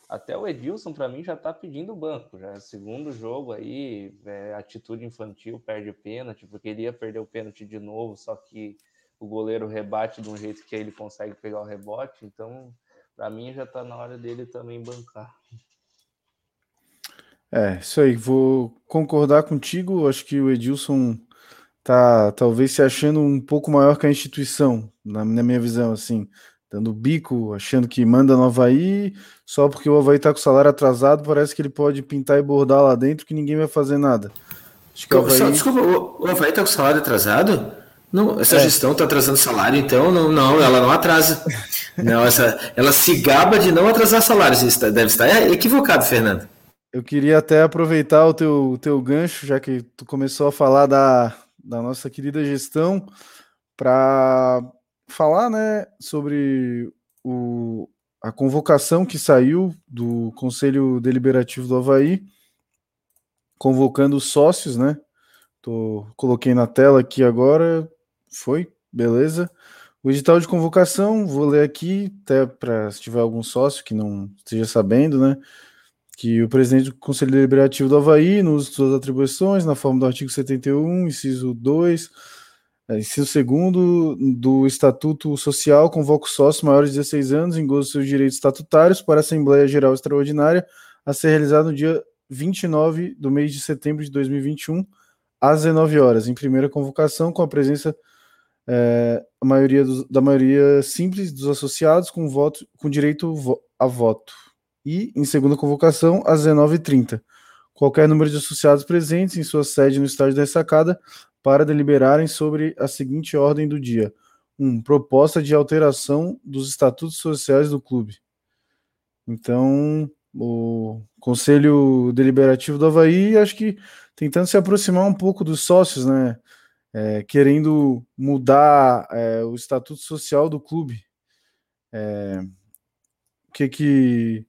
Até o Edilson, para mim, já tá pedindo banco. Já segundo jogo aí, é, atitude infantil, perde pênalti, porque ele ia perder o pênalti de novo, só que o goleiro rebate de um jeito que ele consegue pegar o rebote. Então, para mim, já tá na hora dele também bancar. É, isso aí. Vou concordar contigo. Acho que o Edilson tá talvez se achando um pouco maior que a instituição, na, na minha visão, assim dando bico, achando que manda no Havaí, só porque o Havaí tá com o salário atrasado, parece que ele pode pintar e bordar lá dentro que ninguém vai fazer nada. Acho que o Havaí... Desculpa, o Havaí tá com o salário atrasado? Não, essa é. gestão tá atrasando salário, então não, não, ela não atrasa. não, essa, ela se gaba de não atrasar salários. Isso deve estar equivocado, Fernando. Eu queria até aproveitar o teu, teu gancho, já que tu começou a falar da, da nossa querida gestão, para falar né, sobre o, a convocação que saiu do Conselho Deliberativo do Havaí, convocando os sócios, né? Tô, coloquei na tela aqui agora, foi, beleza. O edital de convocação, vou ler aqui, até para se tiver algum sócio que não esteja sabendo, né? Que o presidente do Conselho Deliberativo do Havaí, no uso de suas atribuições, na forma do artigo 71, inciso 2, é, inciso segundo do Estatuto Social, convoca os sócios maiores de 16 anos em gozo de seus direitos estatutários para a Assembleia Geral Extraordinária a ser realizada no dia 29 do mês de setembro de 2021, às 19 horas, em primeira convocação, com a presença é, a maioria da maioria simples dos associados com voto com direito a voto. E, em segunda convocação, às 19h30. Qualquer número de associados presentes em sua sede no estádio da ressacada para deliberarem sobre a seguinte ordem do dia: 1. Um, proposta de alteração dos estatutos sociais do clube. Então, o Conselho Deliberativo do Havaí, acho que tentando se aproximar um pouco dos sócios, né? É, querendo mudar é, o estatuto social do clube. É, o que que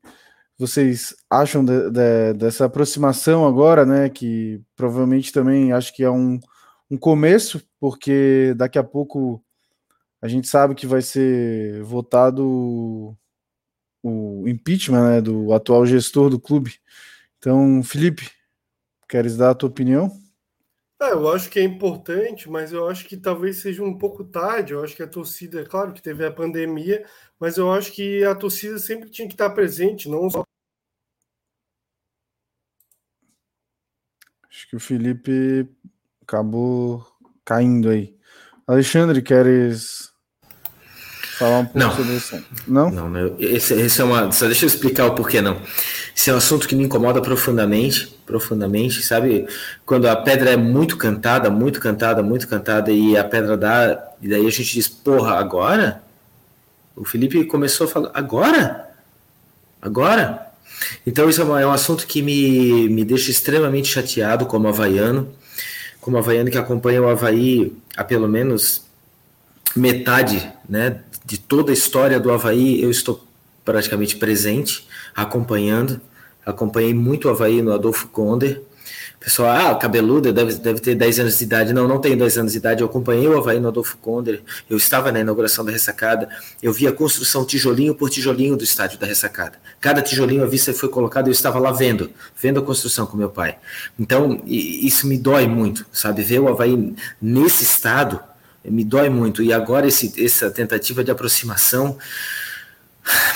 vocês acham de, de, dessa aproximação agora, né? Que provavelmente também acho que é um, um começo, porque daqui a pouco a gente sabe que vai ser votado o impeachment né, do atual gestor do clube. Então, Felipe, queres dar a tua opinião? É, eu acho que é importante, mas eu acho que talvez seja um pouco tarde. Eu acho que a torcida, é claro que teve a pandemia, mas eu acho que a torcida sempre tinha que estar presente, não só. Acho que o Felipe acabou caindo aí. Alexandre, queres falar um pouco não. sobre isso? Não? Não, não esse, esse, é uma. Só deixa eu explicar o porquê não. Esse é um assunto que me incomoda profundamente, profundamente, sabe? Quando a pedra é muito cantada, muito cantada, muito cantada, e a pedra dá. E daí a gente diz, porra, agora? O Felipe começou a falar, agora? Agora? Então, isso é, é um assunto que me, me deixa extremamente chateado como havaiano como havaiano que acompanha o Havaí há pelo menos metade né, de toda a história do Havaí, eu estou praticamente presente, acompanhando. Acompanhei muito o Havaí no Adolfo Konder, Pessoal, ah, cabeludo deve, deve ter 10 anos de idade. Não, não tenho 10 anos de idade. Eu acompanhei o Havaí no Adolfo Konder. Eu estava na inauguração da ressacada. Eu vi a construção tijolinho por tijolinho do estádio da ressacada. Cada tijolinho à vista foi colocado eu estava lá vendo, vendo a construção com meu pai. Então, isso me dói muito, sabe? Ver o Havaí nesse estado me dói muito. E agora esse, essa tentativa de aproximação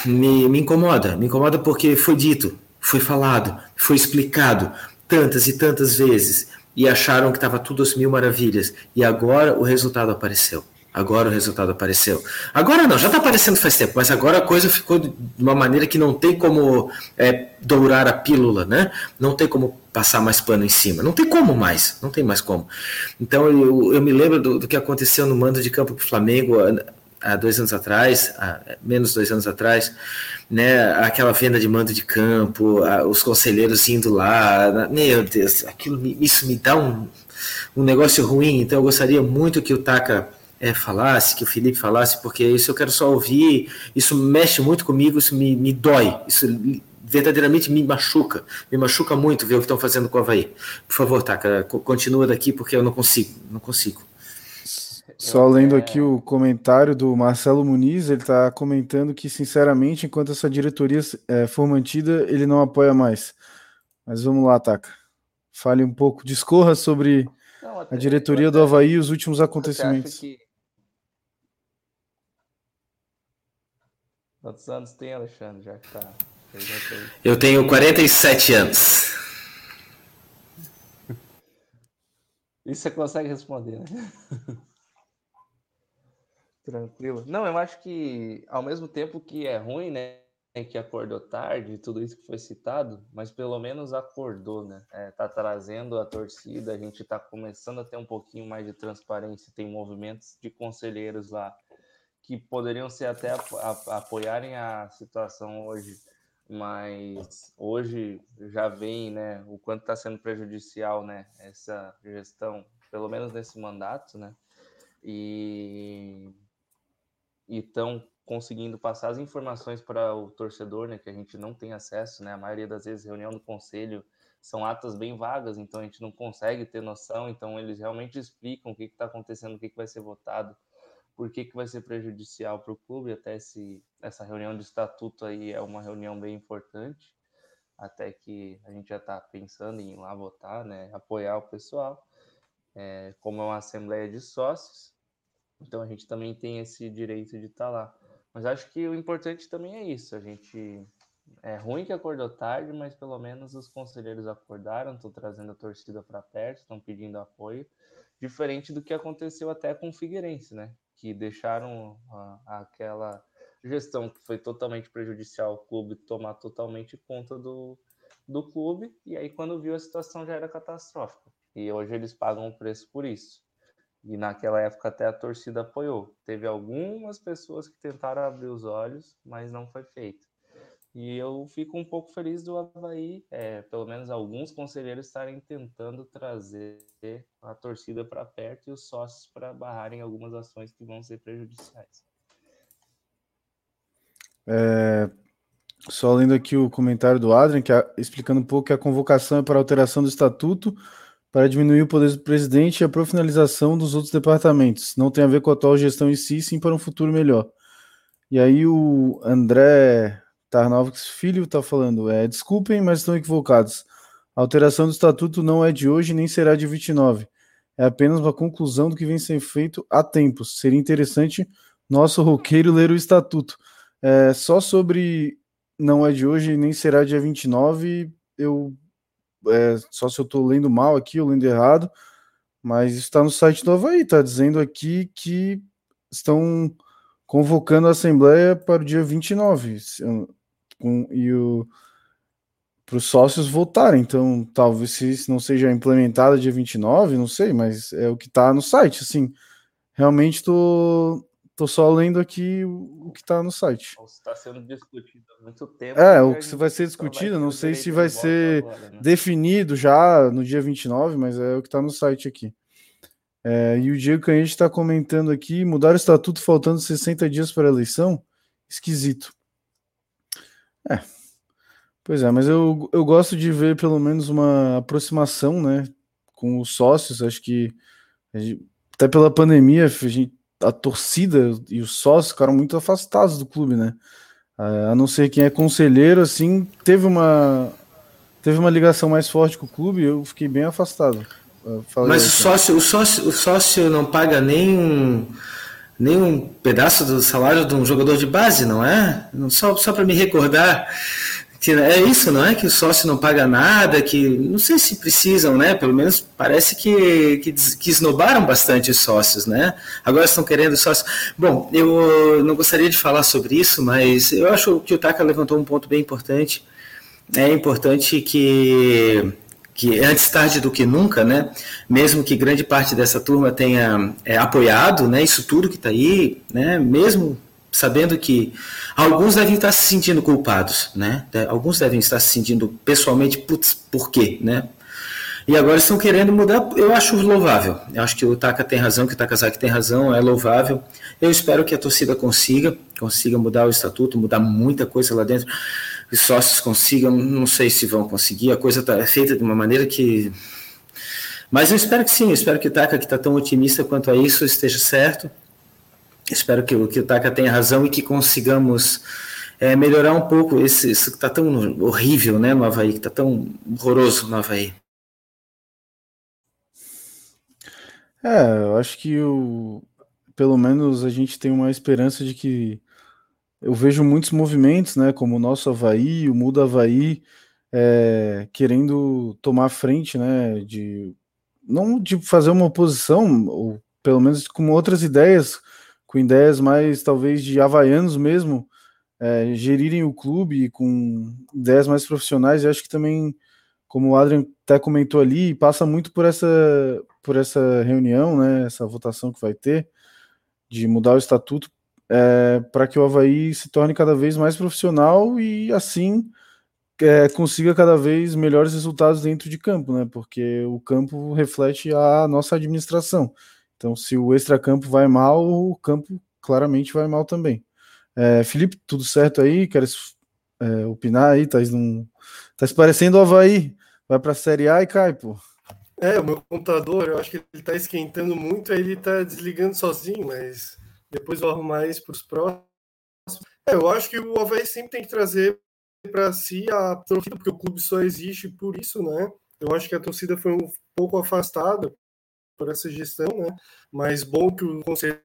me, me incomoda. Me incomoda porque foi dito, foi falado, foi explicado tantas e tantas vezes e acharam que estava tudo às mil maravilhas. E agora o resultado apareceu. Agora o resultado apareceu. Agora não, já está aparecendo faz tempo, mas agora a coisa ficou de uma maneira que não tem como é, dourar a pílula, né? Não tem como passar mais pano em cima. Não tem como mais, não tem mais como. Então eu, eu me lembro do, do que aconteceu no mando de campo para o Flamengo há dois anos atrás, menos dois anos atrás, né, aquela venda de mando de campo, os conselheiros indo lá, meu Deus, aquilo, isso me dá um, um negócio ruim, então eu gostaria muito que o Taka é, falasse, que o Felipe falasse, porque isso eu quero só ouvir, isso mexe muito comigo, isso me, me dói, isso verdadeiramente me machuca, me machuca muito ver o que estão fazendo com o Havaí. Por favor, Taka, continua daqui porque eu não consigo, não consigo. Só lendo aqui o comentário do Marcelo Muniz, ele está comentando que, sinceramente, enquanto essa diretoria é, for mantida, ele não apoia mais. Mas vamos lá, Taka. Fale um pouco, discorra sobre não, a diretoria do Havaí e os últimos acontecimentos. Que... Quantos anos tem, Alexandre, já que tá... Eu tenho 47 anos. Isso você consegue responder, né? Tranquilo. Não, eu acho que ao mesmo tempo que é ruim, né? Que acordou tarde, tudo isso que foi citado, mas pelo menos acordou, né? É, tá trazendo a torcida, a gente tá começando a ter um pouquinho mais de transparência, tem movimentos de conselheiros lá que poderiam ser até a, a, apoiarem a situação hoje, mas hoje já vem, né, o quanto está sendo prejudicial, né, essa gestão, pelo menos nesse mandato, né, e estão conseguindo passar as informações para o torcedor, né, que a gente não tem acesso, né, a maioria das vezes reunião do conselho são atas bem vagas, então a gente não consegue ter noção, então eles realmente explicam o que está acontecendo, o que, que vai ser votado, por que, que vai ser prejudicial para o clube, até esse, essa reunião de estatuto aí é uma reunião bem importante, até que a gente já está pensando em ir lá votar, né, apoiar o pessoal, é, como é uma assembleia de sócios, então a gente também tem esse direito de estar tá lá. Mas acho que o importante também é isso. A gente é ruim que acordou tarde, mas pelo menos os conselheiros acordaram, estão trazendo a torcida para perto, estão pedindo apoio, diferente do que aconteceu até com o Figueirense, né? Que deixaram a, aquela gestão que foi totalmente prejudicial ao clube tomar totalmente conta do, do clube, e aí quando viu a situação já era catastrófica. E hoje eles pagam o preço por isso. E naquela época até a torcida apoiou. Teve algumas pessoas que tentaram abrir os olhos, mas não foi feito. E eu fico um pouco feliz do Havaí, é, pelo menos alguns conselheiros estarem tentando trazer a torcida para perto e os sócios para barrarem algumas ações que vão ser prejudiciais. É, só lendo aqui o comentário do Adrian, que é, explicando um pouco que a convocação é para alteração do estatuto para diminuir o poder do presidente e a profinalização dos outros departamentos. Não tem a ver com a atual gestão em si, sim para um futuro melhor. E aí o André Tarnovix Filho está falando, é, desculpem, mas estão equivocados. A alteração do estatuto não é de hoje nem será de 29. É apenas uma conclusão do que vem sendo feito há tempos. Seria interessante nosso roqueiro ler o estatuto. É, só sobre não é de hoje nem será dia 29, eu é, só se eu estou lendo mal aqui ou lendo errado, mas está no site do Havaí, está dizendo aqui que estão convocando a Assembleia para o dia 29 com, e o para os sócios votarem. Então, talvez se não seja implementado dia 29, não sei, mas é o que está no site. Assim, realmente estou Tô só lendo aqui o, que está no site. Está sendo discutido há muito tempo. É, o que vai ser discutido, não sei se vai ser agora, né? definido já no dia 29, mas é o que está no site aqui. É, e o Diego Canhete está comentando aqui: mudar o estatuto faltando 60 dias para a eleição? Esquisito. É. Pois é, mas eu, eu gosto de ver pelo menos uma aproximação né, com os sócios. Acho que até pela pandemia a gente a torcida e os sócios ficaram muito afastados do clube, né? A não ser quem é conselheiro, assim, teve uma teve uma ligação mais forte com o clube, eu fiquei bem afastado. Mas o sócio, o sócio, o sócio não paga nem um, nem um pedaço do salário de um jogador de base, não é? Só, só para me recordar, é isso, não é? Que o sócio não paga nada, que não sei se precisam, né? Pelo menos parece que, que, que esnobaram bastante os sócios, né? Agora estão querendo sócios. Bom, eu não gostaria de falar sobre isso, mas eu acho que o Taka levantou um ponto bem importante. É importante que que antes tarde do que nunca, né? Mesmo que grande parte dessa turma tenha é, apoiado, né? Isso tudo que está aí, né? Mesmo sabendo que alguns devem estar se sentindo culpados, né? Alguns devem estar se sentindo pessoalmente, putz, por quê, né? E agora estão querendo mudar, eu acho louvável. Eu acho que o Taka tem razão, que o Takazaki tem razão, é louvável. Eu espero que a torcida consiga, consiga mudar o estatuto, mudar muita coisa lá dentro. Os sócios consigam, não sei se vão conseguir, a coisa está feita de uma maneira que. Mas eu espero que sim, eu espero que o Taka, que está tão otimista quanto a isso, esteja certo. Espero que, que o Taka tenha razão e que consigamos é, melhorar um pouco esse, isso que está tão horrível né, no Havaí, que está tão horroroso no Havaí. É, eu acho que o, pelo menos a gente tem uma esperança de que eu vejo muitos movimentos, né, como o nosso Havaí, o Muda Havaí, é, querendo tomar frente, né, de não de fazer uma oposição, ou pelo menos com outras ideias, com ideias mais talvez de havaianos mesmo, é, gerirem o clube com ideias mais profissionais. E acho que também, como o Adrian até comentou ali, passa muito por essa por essa reunião, né, essa votação que vai ter, de mudar o estatuto é, para que o Havaí se torne cada vez mais profissional e assim é, consiga cada vez melhores resultados dentro de campo, né? Porque o campo reflete a nossa administração. Então, se o extracampo vai mal, o campo claramente vai mal também. É, Felipe, tudo certo aí? Queres é, opinar aí? Tá, num... tá parecendo o Havaí. Vai para a Série A e cai, pô. É, o meu computador, eu acho que ele está esquentando muito, aí ele está desligando sozinho, mas depois vou arrumar isso para os próximos. É, eu acho que o Havaí sempre tem que trazer para si a torcida, porque o clube só existe por isso, né? Eu acho que a torcida foi um pouco afastada por essa gestão, né? Mas bom que o conselho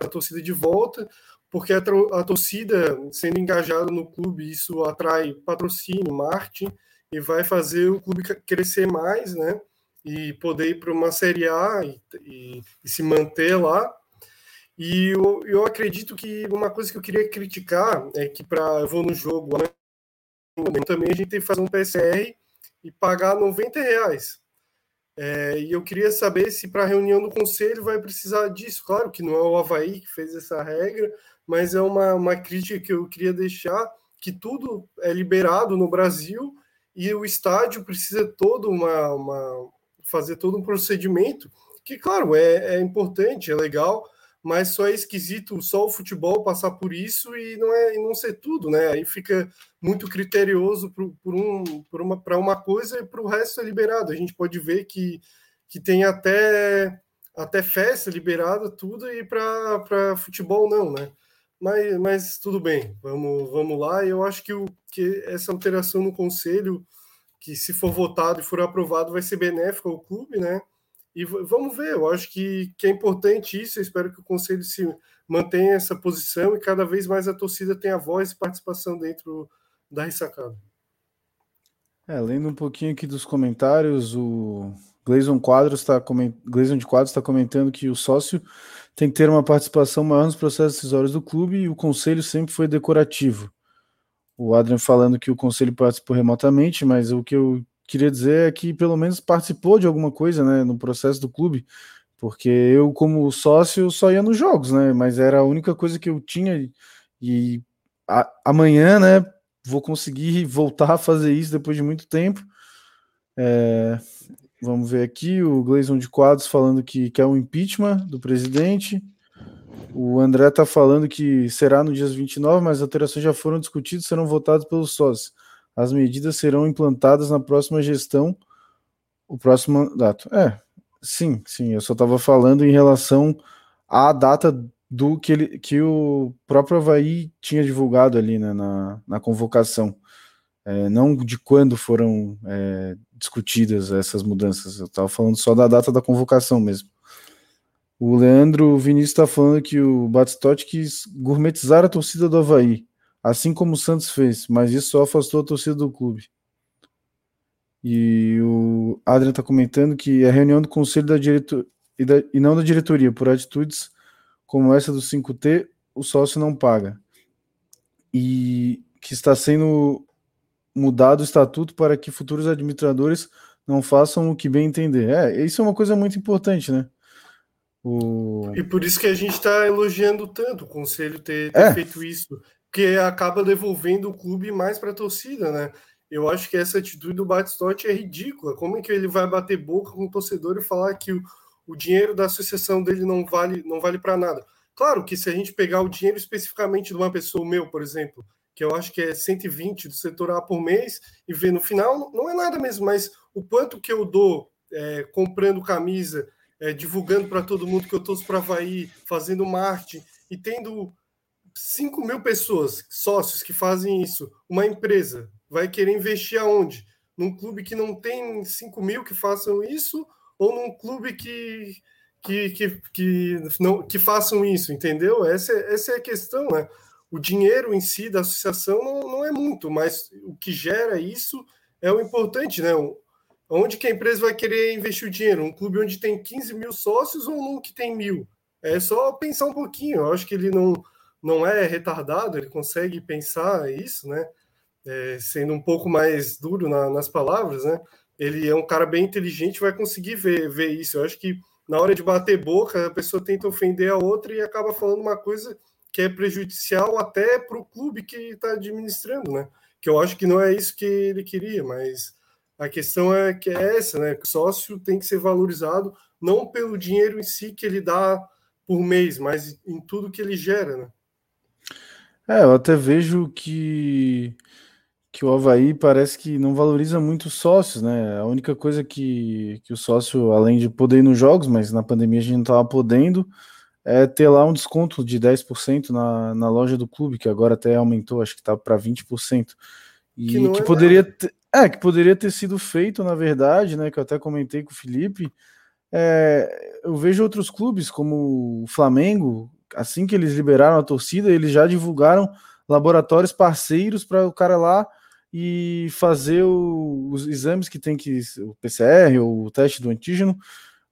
a torcida de volta, porque a, torcida sendo engajada no clube, isso atrai patrocínio, marketing e vai fazer o clube crescer mais, né? e poder ir para uma Série A e, e, e, se manter lá. E eu, eu acredito que uma coisa que eu queria criticar é que para eu vou no jogo também a gente tem que fazer um PSR e pagar 90 reais. É, e eu queria saber se para a reunião do conselho vai precisar disso. Claro que não é o Havaí que fez essa regra, mas é uma, uma crítica que eu queria deixar que tudo é liberado no Brasil e o estádio precisa toda uma, uma, fazer todo um procedimento que, claro, é, é importante, é legal, mas só é esquisito só o futebol passar por isso e não é e não ser tudo, né? Aí fica muito criterioso por um uma para uma coisa e para o resto é liberado. A gente pode ver que, que tem até até festa liberada tudo e para futebol não, né? Mas, mas tudo bem, vamos vamos lá. Eu acho que o que essa alteração no conselho que se for votado e for aprovado vai ser benéfico ao clube, né? E vamos ver, eu acho que, que é importante isso, eu espero que o Conselho se mantenha essa posição e cada vez mais a torcida tenha voz e participação dentro da ressacada. É, lendo um pouquinho aqui dos comentários, o Gleison Quadros está coment... Gleison de Quadros está comentando que o sócio tem que ter uma participação maior nos processos decisórios do clube e o conselho sempre foi decorativo o Adrian falando que o conselho participou remotamente, mas o que eu queria dizer é que pelo menos participou de alguma coisa, né, no processo do clube, porque eu como sócio só ia nos jogos, né, mas era a única coisa que eu tinha e a, amanhã, né, vou conseguir voltar a fazer isso depois de muito tempo. É, vamos ver aqui o Gleison de Quadros falando que quer um impeachment do presidente. O André está falando que será no dia 29, mas as alterações já foram discutidas serão votadas pelos sócios. As medidas serão implantadas na próxima gestão, o próximo mandato. É, sim, sim. Eu só estava falando em relação à data do que, ele, que o próprio Havaí tinha divulgado ali né, na, na convocação. É, não de quando foram é, discutidas essas mudanças. Eu estava falando só da data da convocação mesmo. O Leandro Vinícius está falando que o Batistotti quis gourmetizar a torcida do Havaí, assim como o Santos fez, mas isso só afastou a torcida do clube. E o Adrian está comentando que a reunião do conselho da e, da, e não da diretoria, por atitudes como essa do 5T, o sócio não paga. E que está sendo mudado o estatuto para que futuros administradores não façam o que bem entender. É, isso é uma coisa muito importante, né? O... E por isso que a gente está elogiando tanto o conselho ter, ter é. feito isso, porque acaba devolvendo o clube mais para a torcida, né? eu acho que essa atitude do Batistotti é ridícula. Como é que ele vai bater boca com o torcedor e falar que o, o dinheiro da associação dele não vale, não vale para nada? Claro que se a gente pegar o dinheiro especificamente de uma pessoa, meu, por exemplo, que eu acho que é 120 do setor A por mês, e ver no final, não é nada mesmo, mas o quanto que eu dou é, comprando camisa, é, divulgando para todo mundo que eu torço para Havaí, fazendo marketing e tendo 5 mil pessoas, sócios que fazem isso, uma empresa vai querer investir aonde? Num clube que não tem 5 mil que façam isso ou num clube que, que, que, que, não, que façam isso, entendeu? Essa, essa é a questão, né? O dinheiro em si da associação não, não é muito, mas o que gera isso é o importante, né? Onde que a empresa vai querer investir o dinheiro? Um clube onde tem 15 mil sócios ou num que tem mil? É só pensar um pouquinho. Eu acho que ele não, não é retardado, ele consegue pensar isso, né? É, sendo um pouco mais duro na, nas palavras, né? Ele é um cara bem inteligente, vai conseguir ver, ver isso. Eu acho que na hora de bater boca, a pessoa tenta ofender a outra e acaba falando uma coisa que é prejudicial até para o clube que está administrando, né? Que eu acho que não é isso que ele queria, mas a questão é que é essa, né? O sócio tem que ser valorizado não pelo dinheiro em si que ele dá por mês, mas em tudo que ele gera, né? É, eu até vejo que que o Havaí parece que não valoriza muito os sócios, né? A única coisa que, que o sócio, além de poder ir nos jogos, mas na pandemia a gente não estava podendo, é ter lá um desconto de 10% na, na loja do clube, que agora até aumentou, acho que tá para 20%. E que, que é poderia ter, é, que poderia ter sido feito, na verdade, né? Que eu até comentei com o Felipe. É, eu vejo outros clubes, como o Flamengo, assim que eles liberaram a torcida, eles já divulgaram laboratórios parceiros para o cara lá e fazer o, os exames que tem que o PCR ou o teste do antígeno,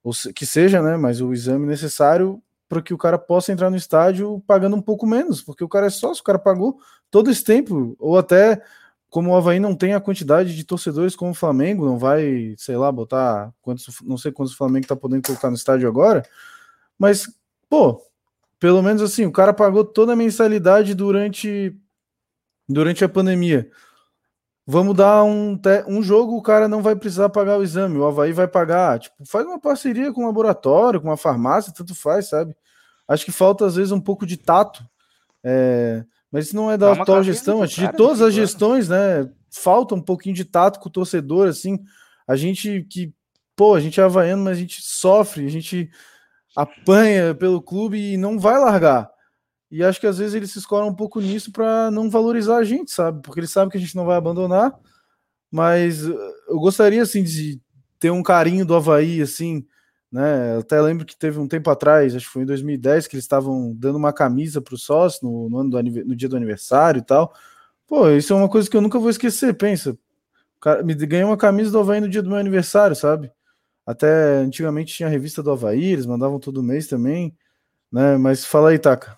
ou que seja, né? Mas o exame necessário para que o cara possa entrar no estádio pagando um pouco menos, porque o cara é sócio, o cara pagou todo esse tempo, ou até como o Havaí não tem a quantidade de torcedores como o Flamengo, não vai, sei lá, botar quantos, não sei quantos o Flamengo tá podendo colocar no estádio agora, mas, pô, pelo menos assim, o cara pagou toda a mensalidade durante durante a pandemia. Vamos dar um, um jogo, o cara não vai precisar pagar o exame, o Havaí vai pagar. Tipo, faz uma parceria com um laboratório, com uma farmácia, tanto faz, sabe? Acho que falta, às vezes, um pouco de tato. É, mas isso não é da atual gestão, de todas as gestões, né? Falta um pouquinho de tato com o torcedor, assim. A gente que, pô, a gente é havaiano, mas a gente sofre, a gente apanha pelo clube e não vai largar. E acho que às vezes eles se escoram um pouco nisso para não valorizar a gente, sabe? Porque eles sabem que a gente não vai abandonar. Mas eu gostaria, assim, de ter um carinho do Havaí, assim, né? Eu até lembro que teve um tempo atrás, acho que foi em 2010, que eles estavam dando uma camisa para o sócio no, no, ano do, no dia do aniversário e tal. Pô, isso é uma coisa que eu nunca vou esquecer. Pensa, cara, me ganhei uma camisa do Havaí no dia do meu aniversário, sabe? Até antigamente tinha a revista do Havaí, eles mandavam todo mês também, né? Mas fala aí, Taka.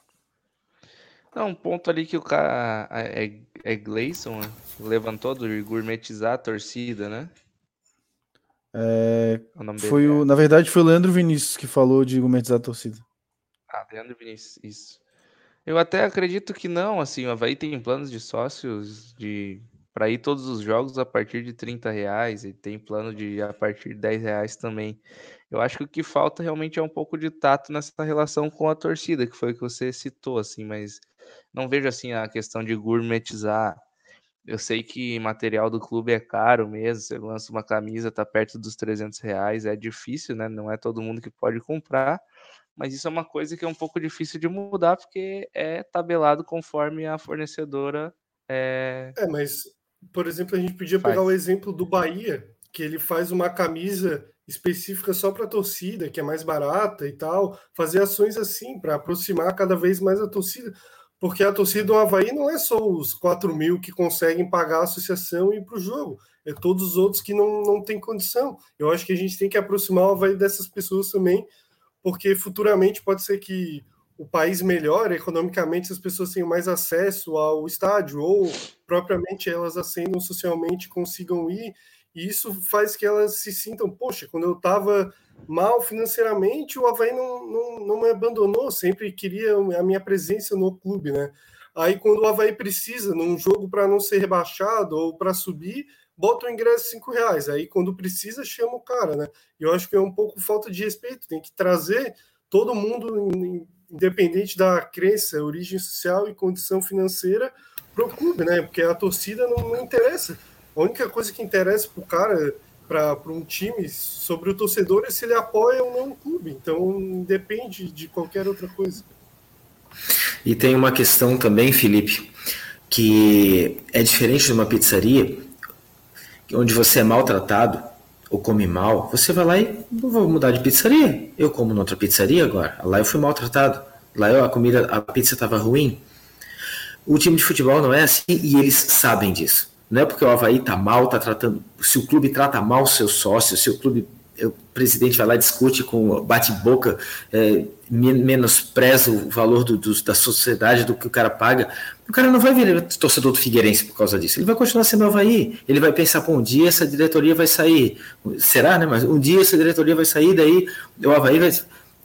Não, um ponto ali que o cara é, é Gleison né? levantou do gourmetizar a torcida, né? É, o foi o, na verdade, foi o Leandro Vinícius que falou de gourmetizar a torcida. Ah, Leandro Vinícius, isso. Eu até acredito que não, assim, o Havaí tem planos de sócios de para ir todos os jogos a partir de 30 reais e tem plano de a partir de 10 reais também. Eu acho que o que falta realmente é um pouco de tato nessa relação com a torcida, que foi o que você citou, assim, mas não vejo assim a questão de gourmetizar eu sei que material do clube é caro mesmo. Você lança uma camisa, tá perto dos 300 reais. É difícil, né? Não é todo mundo que pode comprar. Mas isso é uma coisa que é um pouco difícil de mudar, porque é tabelado conforme a fornecedora. É, é mas, por exemplo, a gente podia faz. pegar o exemplo do Bahia, que ele faz uma camisa específica só para a torcida, que é mais barata e tal, fazer ações assim para aproximar cada vez mais a torcida porque a torcida do Havaí não é só os 4 mil que conseguem pagar a associação e ir para o jogo, é todos os outros que não, não têm condição. Eu acho que a gente tem que aproximar o Havaí dessas pessoas também, porque futuramente pode ser que o país melhore economicamente, as pessoas tenham mais acesso ao estádio, ou propriamente elas ascendam socialmente, consigam ir, e isso faz que elas se sintam, poxa, quando eu estava mal financeiramente, o Havaí não, não, não me abandonou, sempre queria a minha presença no clube, né? Aí, quando o Havaí precisa, num jogo para não ser rebaixado ou para subir, bota o ingresso cinco reais. Aí, quando precisa, chama o cara, né? E eu acho que é um pouco falta de respeito. Tem que trazer todo mundo, independente da crença, origem social e condição financeira, pro clube, né? Porque a torcida não, não interessa. A única coisa que interessa pro cara, para um time, sobre o torcedor é se ele apoia ou não o clube. Então, depende de qualquer outra coisa. E tem uma questão também, Felipe, que é diferente de uma pizzaria, onde você é maltratado ou come mal, você vai lá e vou mudar de pizzaria. Eu como noutra pizzaria agora. Lá eu fui maltratado. Lá eu, a comida, a pizza estava ruim. O time de futebol não é assim e eles sabem disso. Não é porque o Havaí está mal, está tratando. Se o clube trata mal seus sócios, se o clube o presidente vai lá discute com bate-boca, é, menospreza o valor do, do, da sociedade, do que o cara paga, o cara não vai virar torcedor do Figueirense por causa disso. Ele vai continuar sendo Havaí. Ele vai pensar, pô, um dia essa diretoria vai sair. Será, né? Mas um dia essa diretoria vai sair, daí o Havaí vai.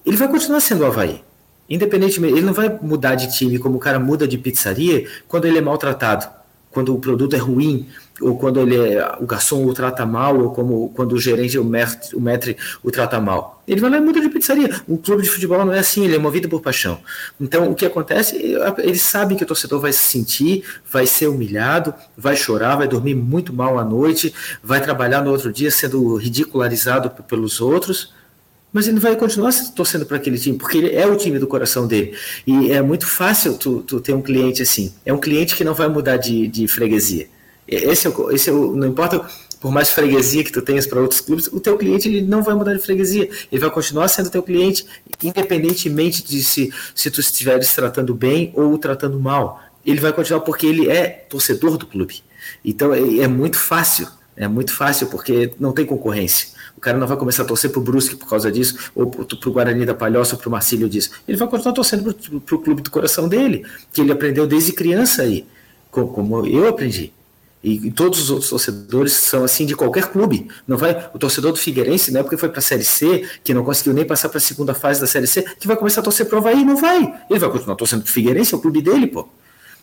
Ele vai continuar sendo o Havaí. Independentemente, ele não vai mudar de time como o cara muda de pizzaria quando ele é maltratado, quando o produto é ruim, ou quando ele é, o garçom o trata mal, ou como quando o gerente, o mestre, o trata mal. Ele vai lá e muda de pizzaria. O clube de futebol não é assim, ele é movido por paixão. Então, o que acontece? Eles sabem que o torcedor vai se sentir, vai ser humilhado, vai chorar, vai dormir muito mal à noite, vai trabalhar no outro dia sendo ridicularizado pelos outros, mas ele vai continuar torcendo para aquele time, porque ele é o time do coração dele. E é muito fácil tu, tu ter um cliente assim. É um cliente que não vai mudar de, de freguesia esse é, o, esse é o, não importa por mais freguesia que tu tenhas para outros clubes, o teu cliente ele não vai mudar de freguesia, ele vai continuar sendo teu cliente, independentemente de se, se tu estiveres tratando bem ou tratando mal. Ele vai continuar porque ele é torcedor do clube. Então é, é muito fácil, é muito fácil porque não tem concorrência. O cara não vai começar a torcer pro Brusque por causa disso, ou pro Guarani da Palhoça, ou pro Marcílio disso. Ele vai continuar torcendo pro, pro clube do coração dele, que ele aprendeu desde criança aí, como eu aprendi. E, e, todos os outros torcedores são assim de qualquer clube. Não vai o torcedor do Figueirense, não é porque foi para a Série C, que não conseguiu nem passar para a segunda fase da Série C, que vai começar a torcer para o Havaí. Não vai. Ele vai continuar torcendo para o Figueirense, é o clube dele, pô.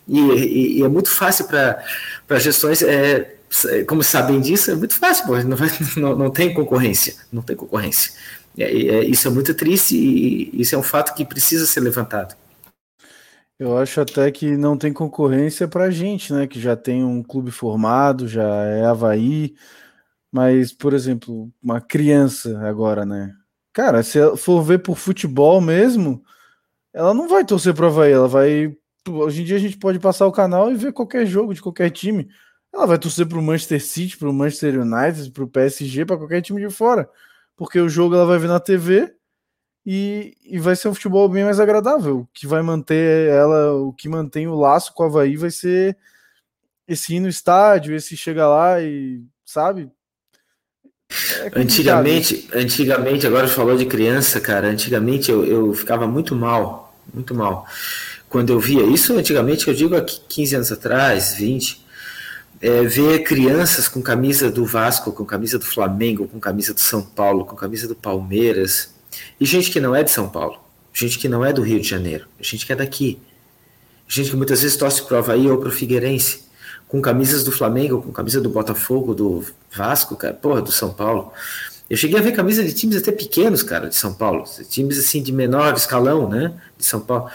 E, e, e é muito fácil para gestões, é, como sabem disso, é muito fácil, pô. Não, vai, não, não tem concorrência. Não tem concorrência. É, é, isso é muito triste e isso é um fato que precisa ser levantado. Eu acho até que não tem concorrência para gente, né? Que já tem um clube formado, já é Havaí. Mas, por exemplo, uma criança agora, né? Cara, se ela for ver por futebol mesmo, ela não vai torcer para Havaí, ela vai. Hoje em dia a gente pode passar o canal e ver qualquer jogo de qualquer time. Ela vai torcer para o Manchester City, para o Manchester United, para o PSG, para qualquer time de fora. Porque o jogo ela vai ver na TV e, e vai ser um futebol bem mais agradável. O que vai manter ela, o que mantém o laço com o Havaí vai ser esse ir no estádio, esse chega lá e sabe. É antigamente, antigamente, agora falou de criança, cara. Antigamente eu, eu ficava muito mal, muito mal. Quando eu via isso, antigamente, eu digo há 15 anos atrás, 20, é, ver crianças com camisa do Vasco, com camisa do Flamengo, com camisa do São Paulo, com camisa do Palmeiras, e gente que não é de São Paulo, gente que não é do Rio de Janeiro, gente que é daqui, gente que muitas vezes torce para o Havaí ou para o Figueirense, com camisas do Flamengo, com camisa do Botafogo, do Vasco, cara, porra, do São Paulo. Eu cheguei a ver camisa de times até pequenos, cara, de São Paulo, times assim de menor escalão, né, de São Paulo.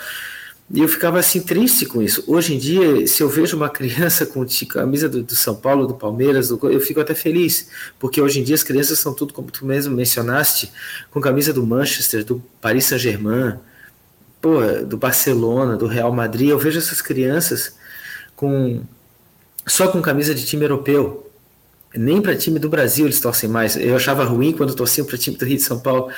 E eu ficava assim triste com isso. Hoje em dia, se eu vejo uma criança com camisa do, do São Paulo, do Palmeiras, do, eu fico até feliz, porque hoje em dia as crianças são tudo, como tu mesmo mencionaste, com camisa do Manchester, do Paris Saint-Germain, do Barcelona, do Real Madrid. Eu vejo essas crianças com só com camisa de time europeu. Nem para time do Brasil eles torcem mais. Eu achava ruim quando torciam para time do Rio de São Paulo.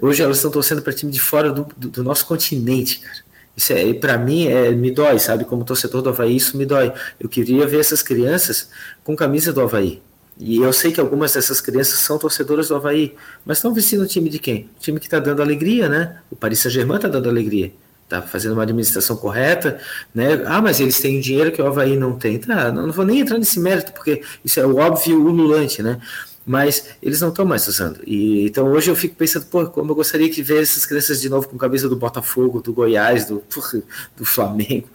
Hoje elas estão torcendo para time de fora do, do, do nosso continente, cara. Isso é, para mim é, me dói, sabe? Como torcedor do Havaí, isso me dói. Eu queria ver essas crianças com camisa do Havaí. E eu sei que algumas dessas crianças são torcedoras do Havaí, mas estão vestindo o time de quem? O time que está dando alegria, né? O Paris Saint-Germain está dando alegria. Está fazendo uma administração correta, né? Ah, mas eles têm dinheiro que o Havaí não tem. Tá, não, não vou nem entrar nesse mérito, porque isso é o óbvio ululante, né? Mas eles não estão mais usando. E, então hoje eu fico pensando, pô, como eu gostaria de ver essas crianças de novo com camisa do Botafogo, do Goiás, do, do Flamengo,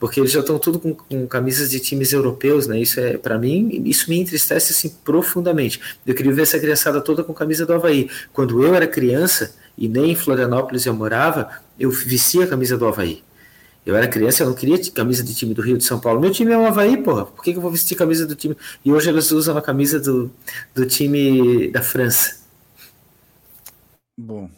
porque eles já estão tudo com, com, camisas de times europeus, né? Isso é, para mim, isso me entristece assim profundamente. Eu queria ver essa criançada toda com camisa do Havaí. Quando eu era criança, e nem em Florianópolis eu morava, eu vestia a camisa do Havaí. Eu era criança, eu não queria camisa de time do Rio de São Paulo. Meu time é o Havaí, porra. Por que, que eu vou vestir camisa do time? E hoje eles usam a camisa do, do time da França. Bom,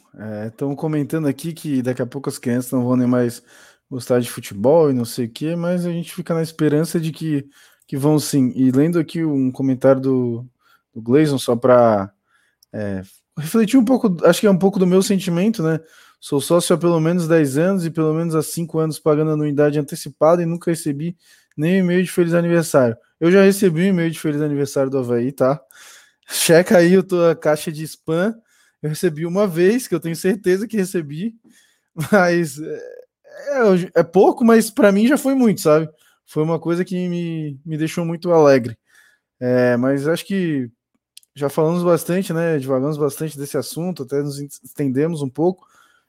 estão é, comentando aqui que daqui a pouco as crianças não vão nem mais gostar de futebol e não sei o que, mas a gente fica na esperança de que, que vão sim. E lendo aqui um comentário do, do Gleison, só para é, refletir um pouco, acho que é um pouco do meu sentimento, né? Sou sócio há pelo menos 10 anos e pelo menos há 5 anos pagando anuidade antecipada e nunca recebi nem e-mail de feliz aniversário. Eu já recebi um e-mail de feliz aniversário do Havaí, tá? Checa aí a tua caixa de spam. Eu recebi uma vez, que eu tenho certeza que recebi, mas é, é, é pouco, mas para mim já foi muito, sabe? Foi uma coisa que me, me deixou muito alegre. É, mas acho que já falamos bastante, né? Divagamos bastante desse assunto, até nos estendemos um pouco.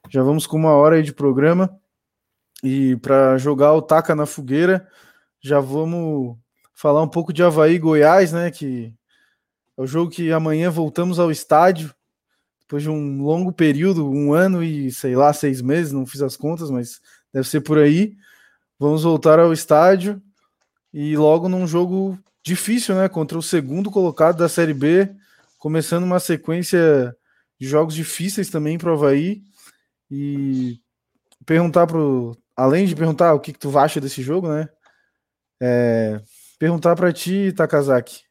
Já vamos com uma hora aí de programa. E para jogar o Taca na fogueira, já vamos falar um pouco de Havaí e Goiás, né? Que é o jogo que amanhã voltamos ao estádio. Depois de um longo período, um ano e sei lá, seis meses, não fiz as contas, mas deve ser por aí. Vamos voltar ao estádio e logo num jogo difícil, né? Contra o segundo colocado da Série B, começando uma sequência de jogos difíceis também para o Havaí e perguntar pro. Além de perguntar o que, que tu acha desse jogo, né? É, perguntar para ti, Takazaki.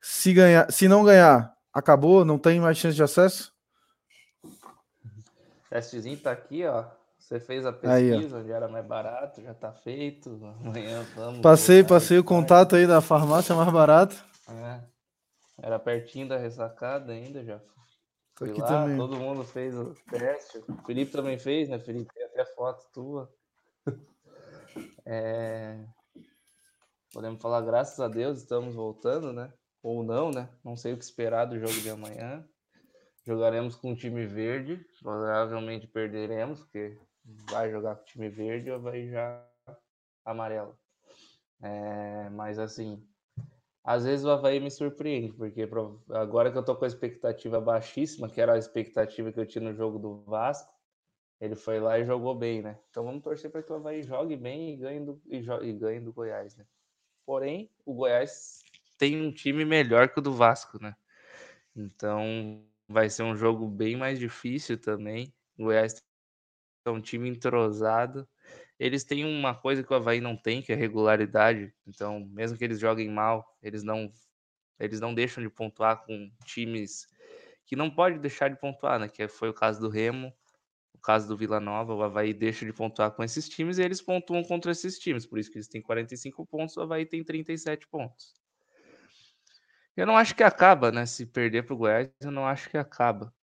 Se, ganhar, se não ganhar, acabou? Não tem mais chance de acesso? Testezinho tá aqui, ó. Você fez a pesquisa, aí, onde era mais barato, já tá feito. Amanhã vamos. Passei, passei o contato aí da farmácia mais barato. É. Era pertinho da ressacada ainda, já Tô aqui lá, também. Todo mundo fez o teste. O Felipe também fez, né, Felipe? Tem até foto tua. É... Podemos falar, graças a Deus, estamos voltando, né? Ou não, né? Não sei o que esperar do jogo de amanhã. Jogaremos com o time verde. Provavelmente perderemos, porque vai jogar com o time verde ou vai já amarelo. É... Mas assim, às vezes o Havaí me surpreende, porque agora que eu tô com a expectativa baixíssima, que era a expectativa que eu tinha no jogo do Vasco, ele foi lá e jogou bem, né? Então vamos torcer para que o Havaí jogue bem e ganhe do, e, e ganhe do Goiás, né? Porém, o Goiás tem um time melhor que o do Vasco, né? Então vai ser um jogo bem mais difícil também. O Goiás é um time entrosado eles têm uma coisa que o Havaí não tem, que é regularidade. Então, mesmo que eles joguem mal, eles não eles não deixam de pontuar com times que não pode deixar de pontuar, né? Que foi o caso do Remo, o caso do Vila Nova, o Havaí deixa de pontuar com esses times e eles pontuam contra esses times. Por isso que eles têm 45 pontos, o Havaí tem 37 pontos. Eu não acho que acaba, né? Se perder para o Goiás, eu não acho que acaba.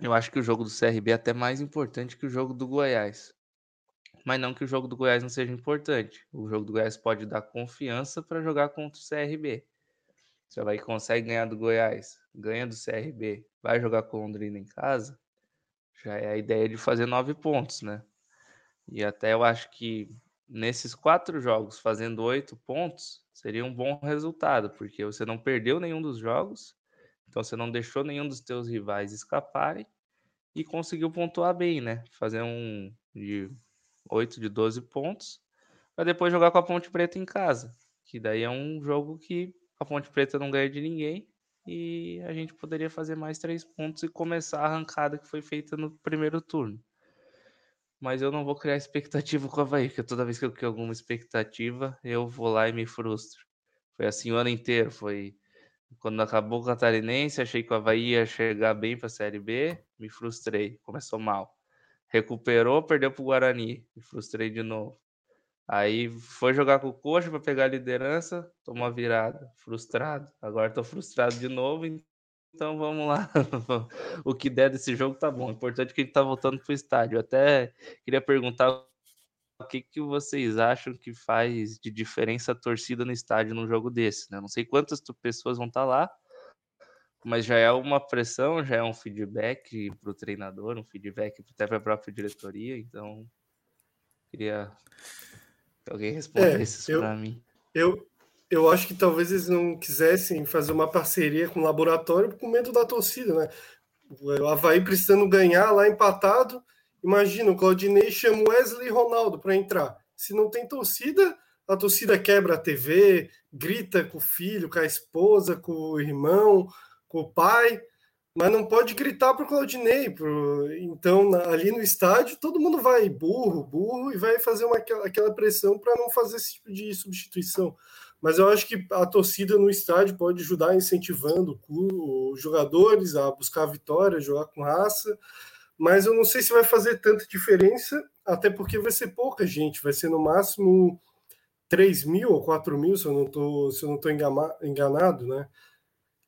Eu acho que o jogo do CRB é até mais importante que o jogo do Goiás mas não que o jogo do Goiás não seja importante. O jogo do Goiás pode dar confiança para jogar contra o CRB. Você vai consegue ganhar do Goiás, ganha do CRB, vai jogar com o Londrina em casa, já é a ideia de fazer nove pontos, né? E até eu acho que nesses quatro jogos, fazendo oito pontos, seria um bom resultado, porque você não perdeu nenhum dos jogos, então você não deixou nenhum dos teus rivais escaparem e conseguiu pontuar bem, né? Fazer um de 8 de 12 pontos, para depois jogar com a Ponte Preta em casa. Que daí é um jogo que a Ponte Preta não ganha de ninguém e a gente poderia fazer mais três pontos e começar a arrancada que foi feita no primeiro turno. Mas eu não vou criar expectativa com a Havaí, porque toda vez que eu crio alguma expectativa, eu vou lá e me frustro. Foi assim o ano inteiro. Foi quando acabou o Catarinense, achei que o Havaí ia chegar bem para a Série B, me frustrei, começou mal recuperou, perdeu para o Guarani. Me frustrei de novo. Aí foi jogar com o Coxa para pegar a liderança, tomou a virada, frustrado. Agora estou frustrado de novo, então vamos lá. o que der desse jogo tá bom. O importante é que a gente tá voltando pro estádio. Eu até queria perguntar o que, que vocês acham que faz de diferença a torcida no estádio num jogo desse, né? Não sei quantas pessoas vão estar tá lá, mas já é uma pressão, já é um feedback para o treinador, um feedback até para a própria diretoria, então queria que alguém respondesse é, para mim. Eu, eu acho que talvez eles não quisessem fazer uma parceria com o laboratório com medo da torcida, né? O Havaí precisando ganhar lá empatado. Imagina, o Claudinei chama o Wesley Ronaldo para entrar. Se não tem torcida, a torcida quebra a TV, grita com o filho, com a esposa, com o irmão, com o pai, mas não pode gritar para o Claudinei. Pro... Então, ali no estádio, todo mundo vai burro, burro, e vai fazer uma, aquela pressão para não fazer esse tipo de substituição. Mas eu acho que a torcida no estádio pode ajudar incentivando os jogadores a buscar a vitória, jogar com raça. Mas eu não sei se vai fazer tanta diferença, até porque vai ser pouca gente, vai ser no máximo 3 mil ou 4 mil, se eu não estou enganado, né?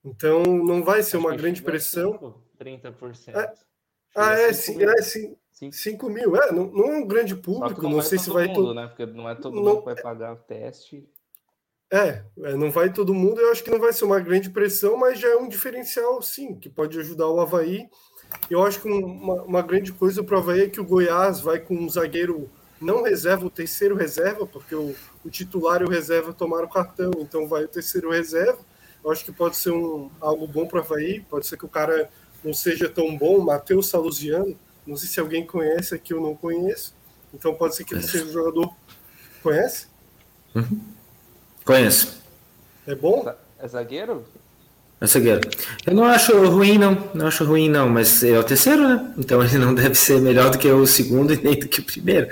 Então não vai ser Acho uma grande pressão. 30%. É. Ah, é, sim, é, sim. 5 mil, é, não, não, é um grande público, não, não sei se vai. Mundo, né? Porque não é todo mundo que vai pagar o teste. É, é, não vai todo mundo, eu acho que não vai ser uma grande pressão, mas já é um diferencial, sim, que pode ajudar o Havaí. Eu acho que uma, uma grande coisa para o Havaí é que o Goiás vai com um zagueiro não reserva, o terceiro reserva, porque o, o titular e o reserva tomaram cartão, então vai o terceiro reserva eu acho que pode ser um, algo bom para o Havaí, pode ser que o cara não seja tão bom, Matheus Saluziano, não sei se alguém conhece aqui, eu não conheço, então pode ser que ele seja um jogador. Conhece? Uhum. Conheço. É bom? É zagueiro? É zagueiro. Eu não acho ruim, não. Não acho ruim, não. Mas é o terceiro, né? Então ele não deve ser melhor do que o segundo e nem do que o primeiro.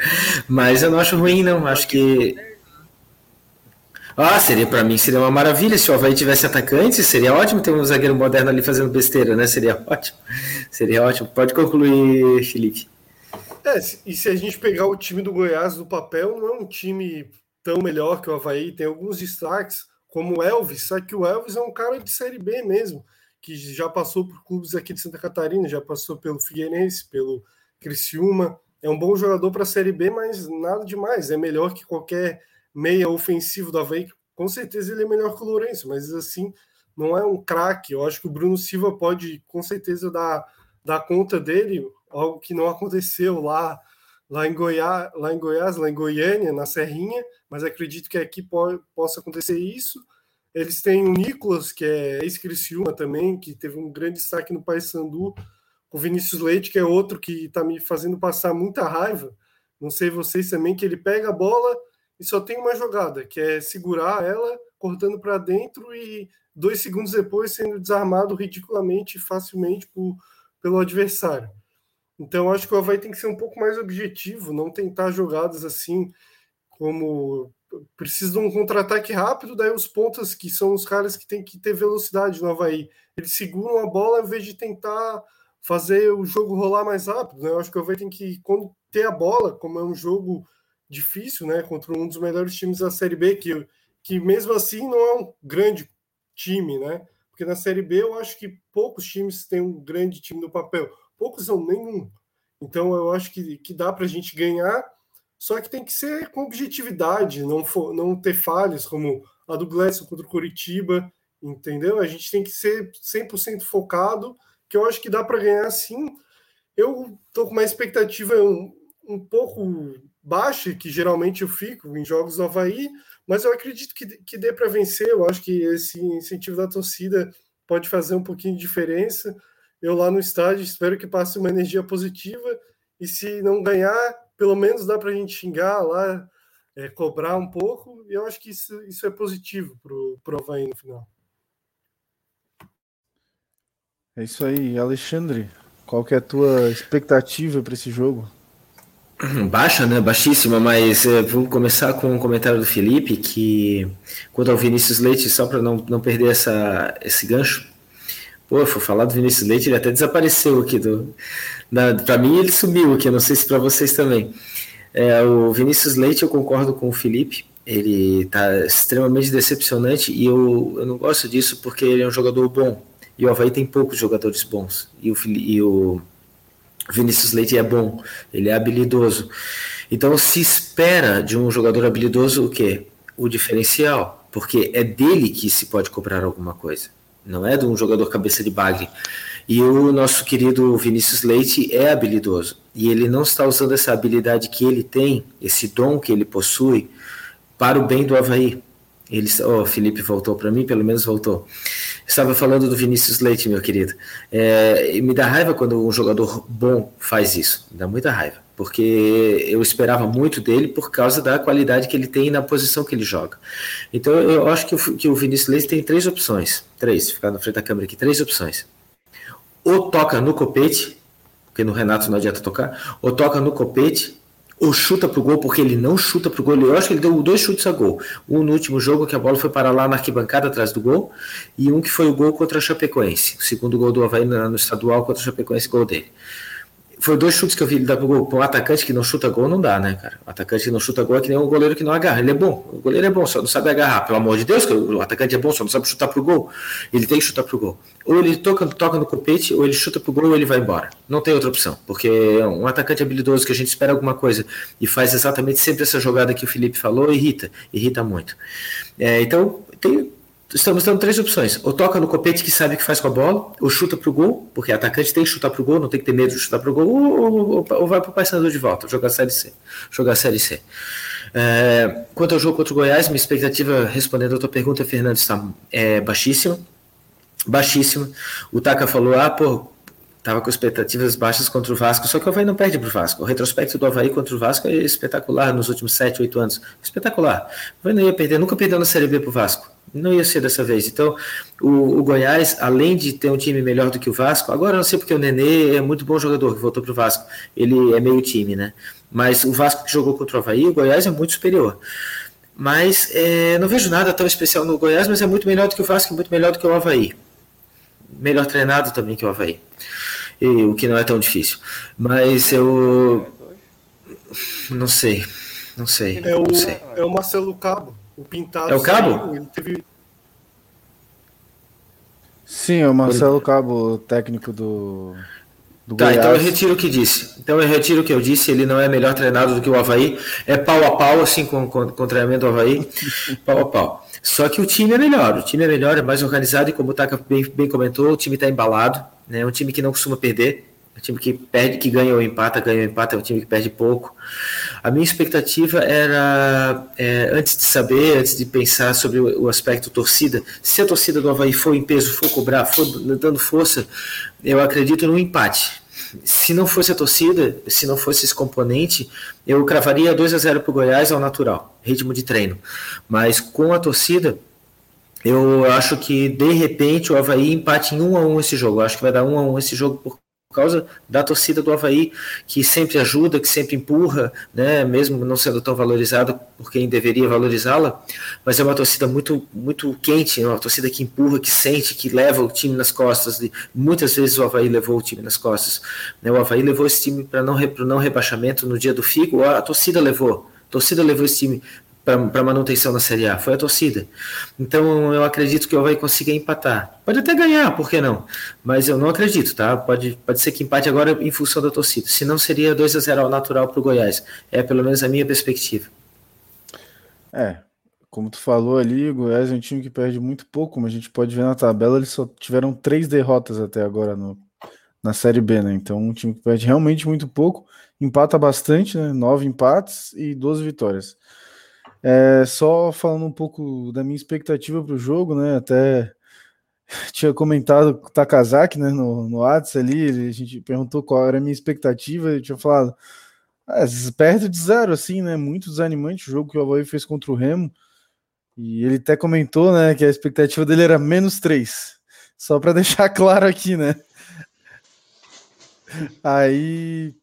Mas eu não acho ruim, não. Acho que ah, seria para mim seria uma maravilha se o Havaí tivesse atacante, seria ótimo ter um zagueiro moderno ali fazendo besteira, né? Seria ótimo. Seria ótimo. Pode concluir, Felipe. É, e se a gente pegar o time do Goiás no papel, não é um time tão melhor que o Havaí, tem alguns destaques, como o Elvis, só que o Elvis é um cara de Série B mesmo, que já passou por clubes aqui de Santa Catarina, já passou pelo Figueirense, pelo Criciúma, é um bom jogador para a Série B, mas nada demais, é melhor que qualquer meia ofensivo do Havaí, com certeza ele é melhor que o Lourenço, mas assim, não é um craque. Eu acho que o Bruno Silva pode, com certeza, dar, dar conta dele, algo que não aconteceu lá, lá, em Goiás, lá em Goiás, lá em Goiânia, na Serrinha, mas acredito que aqui pode, possa acontecer isso. Eles têm o Nicolas, que é ex-Criciúma também, que teve um grande destaque no Paysandu. O Vinícius Leite, que é outro que está me fazendo passar muita raiva. Não sei vocês também, que ele pega a bola, e só tem uma jogada, que é segurar ela cortando para dentro e dois segundos depois sendo desarmado ridiculamente e facilmente por, pelo adversário. Então acho que o Havaí tem que ser um pouco mais objetivo, não tentar jogadas assim como precisa de um contra-ataque rápido, daí os pontas que são os caras que tem que ter velocidade no Havaí, eles seguram a bola em vez de tentar fazer o jogo rolar mais rápido. Né? Eu acho que o Havaí tem que, quando ter a bola, como é um jogo difícil, né? Contra um dos melhores times da Série B, que, que mesmo assim não é um grande time, né? Porque na Série B eu acho que poucos times têm um grande time no papel, poucos não, nenhum. Então eu acho que, que dá para a gente ganhar, só que tem que ser com objetividade, não, for, não ter falhas como a do Gleison contra o Curitiba, entendeu? A gente tem que ser 100% focado, que eu acho que dá para ganhar sim. Eu tô com uma expectativa um, um pouco baixa, que geralmente eu fico em jogos do Havaí, mas eu acredito que, que dê para vencer. Eu acho que esse incentivo da torcida pode fazer um pouquinho de diferença. Eu lá no estádio espero que passe uma energia positiva e se não ganhar, pelo menos dá para a gente xingar lá, é, cobrar um pouco. E eu acho que isso, isso é positivo para o Havaí no final. É isso aí, Alexandre. Qual que é a tua expectativa para esse jogo? Baixa, né? Baixíssima, mas é, vamos começar com um comentário do Felipe, que quanto ao Vinícius Leite, só para não, não perder essa, esse gancho, pô, for falar do Vinícius Leite, ele até desapareceu aqui. Do, para mim, ele sumiu aqui, não sei se para vocês também. É, o Vinícius Leite, eu concordo com o Felipe, ele está extremamente decepcionante e eu, eu não gosto disso porque ele é um jogador bom. E o Havaí tem poucos jogadores bons. E o, e o Vinícius Leite é bom, ele é habilidoso. Então se espera de um jogador habilidoso o quê? O diferencial, porque é dele que se pode cobrar alguma coisa. não é de um jogador cabeça de bagre. E o nosso querido Vinícius Leite é habilidoso. E ele não está usando essa habilidade que ele tem, esse dom que ele possui, para o bem do Havaí. Ele, oh, Felipe voltou para mim, pelo menos voltou. Estava falando do Vinícius Leite, meu querido. É, me dá raiva quando um jogador bom faz isso. Me dá muita raiva. Porque eu esperava muito dele por causa da qualidade que ele tem na posição que ele joga. Então eu acho que o, que o Vinícius Leite tem três opções. Três, ficar na frente da câmera aqui, três opções ou toca no copete, porque no Renato não adianta tocar, ou toca no copete, ou chuta pro gol, porque ele não chuta pro gol. Eu acho que ele deu dois chutes a gol. Um no último jogo, que a bola foi para lá na arquibancada atrás do gol, e um que foi o gol contra a Chapecoense. O segundo gol do Havaí no estadual contra a Chapecoense, gol dele foi dois chutes que eu vi ele dar pro gol. Para um atacante que não chuta gol, não dá, né, cara? O atacante que não chuta gol é que nem um goleiro que não agarra. Ele é bom. O goleiro é bom, só não sabe agarrar. Pelo amor de Deus, o atacante é bom, só não sabe chutar pro gol. Ele tem que chutar pro gol. Ou ele toca, toca no copete, ou ele chuta pro gol, ou ele vai embora. Não tem outra opção. Porque um atacante habilidoso que a gente espera alguma coisa e faz exatamente sempre essa jogada que o Felipe falou, irrita. Irrita muito. É, então, tem estamos dando três opções. Ou toca no copete que sabe o que faz com a bola, ou chuta pro gol, porque atacante tem que chutar pro gol, não tem que ter medo de chutar pro gol, ou, ou, ou, ou vai Paysandu de volta, jogar Série C. Jogar Série C. É, quanto ao jogo contra o Goiás, minha expectativa, respondendo a tua pergunta, Fernando, está é, baixíssima. Baixíssima. O Taka falou, ah, pô, Tava com expectativas baixas contra o Vasco, só que o Havaí não perde para o Vasco. O retrospecto do Havaí contra o Vasco é espetacular nos últimos 7, 8 anos. Espetacular. O Havaí não ia perder, nunca perdeu na Série B para o Vasco. Não ia ser dessa vez. Então, o, o, Goiás, além de ter um time melhor do que o Vasco, agora não sei porque o Nenê é muito bom jogador, que voltou para o Vasco. Ele é meio time, né? Mas o Vasco que jogou contra o Havaí, o Goiás é muito superior. Mas é, não vejo nada tão especial no Goiás, mas é muito melhor do que o Vasco, muito melhor do que o Havaí. Melhor treinado também que o Havaí e, o que não é tão difícil. Mas eu não sei, não sei. É o, não sei. É o Marcelo Cabo, o pintado. É o Cabo? Ele teve... Sim, é o Marcelo Cabo, técnico do, do tá, Goiás. então eu retiro o que disse. Então eu retiro o que eu disse. Ele não é melhor treinado do que o Havaí. É pau a pau, assim, com, com, com o treinamento do Havaí. pau a pau. Só que o time é melhor. O time é melhor, é mais organizado. E como o Taka bem, bem comentou, o time está embalado. Né? É um time que não costuma perder, é um time que perde, que ganha ou empata, ganha ou empata, é um time que perde pouco. A minha expectativa era, é, antes de saber, antes de pensar sobre o, o, aspecto torcida, se a torcida do Havaí for em peso, for cobrar, for dando força, eu acredito no empate. Se não fosse a torcida, se não fosse esse componente, eu cravaria 2 a 0 para o Goiás ao natural, ritmo de treino. Mas com a torcida, eu acho que de repente o Havaí empate em 1 a 1 esse jogo. Eu acho que vai dar 1 a 1 esse jogo por causa da torcida do Havaí, que sempre ajuda, que sempre empurra, né, mesmo não sendo tão valorizada por quem deveria valorizá-la, mas é uma torcida muito muito quente, uma torcida que empurra, que sente, que leva o time nas costas. E muitas vezes o Havaí levou o time nas costas. Né, o Havaí levou esse time para não, não rebaixamento no dia do Figo, a torcida levou. A torcida levou esse time para manutenção na Série A, foi a torcida. Então eu acredito que o Havaí consiga empatar. Pode até ganhar, por que não? Mas eu não acredito, tá? Pode, pode ser que empate agora em função da torcida. Se não, seria 2 a 0 ao natural para o Goiás. É pelo menos a minha perspectiva. É, como tu falou ali, o Goiás é um time que perde muito pouco, mas a gente pode ver na tabela, eles só tiveram três derrotas até agora no, na Série B, né? Então um time que perde realmente muito pouco, empata bastante, né? Nove empates e 12 vitórias. É, só falando um pouco da minha expectativa para o jogo, né? Até tinha comentado com o Takazaki né, no, no WhatsApp ali, a gente perguntou qual era a minha expectativa, ele tinha falado ah, perto de zero, assim, né? Muito desanimante o jogo que o Havaí fez contra o Remo. E ele até comentou, né, que a expectativa dele era menos três. Só para deixar claro aqui, né? Aí,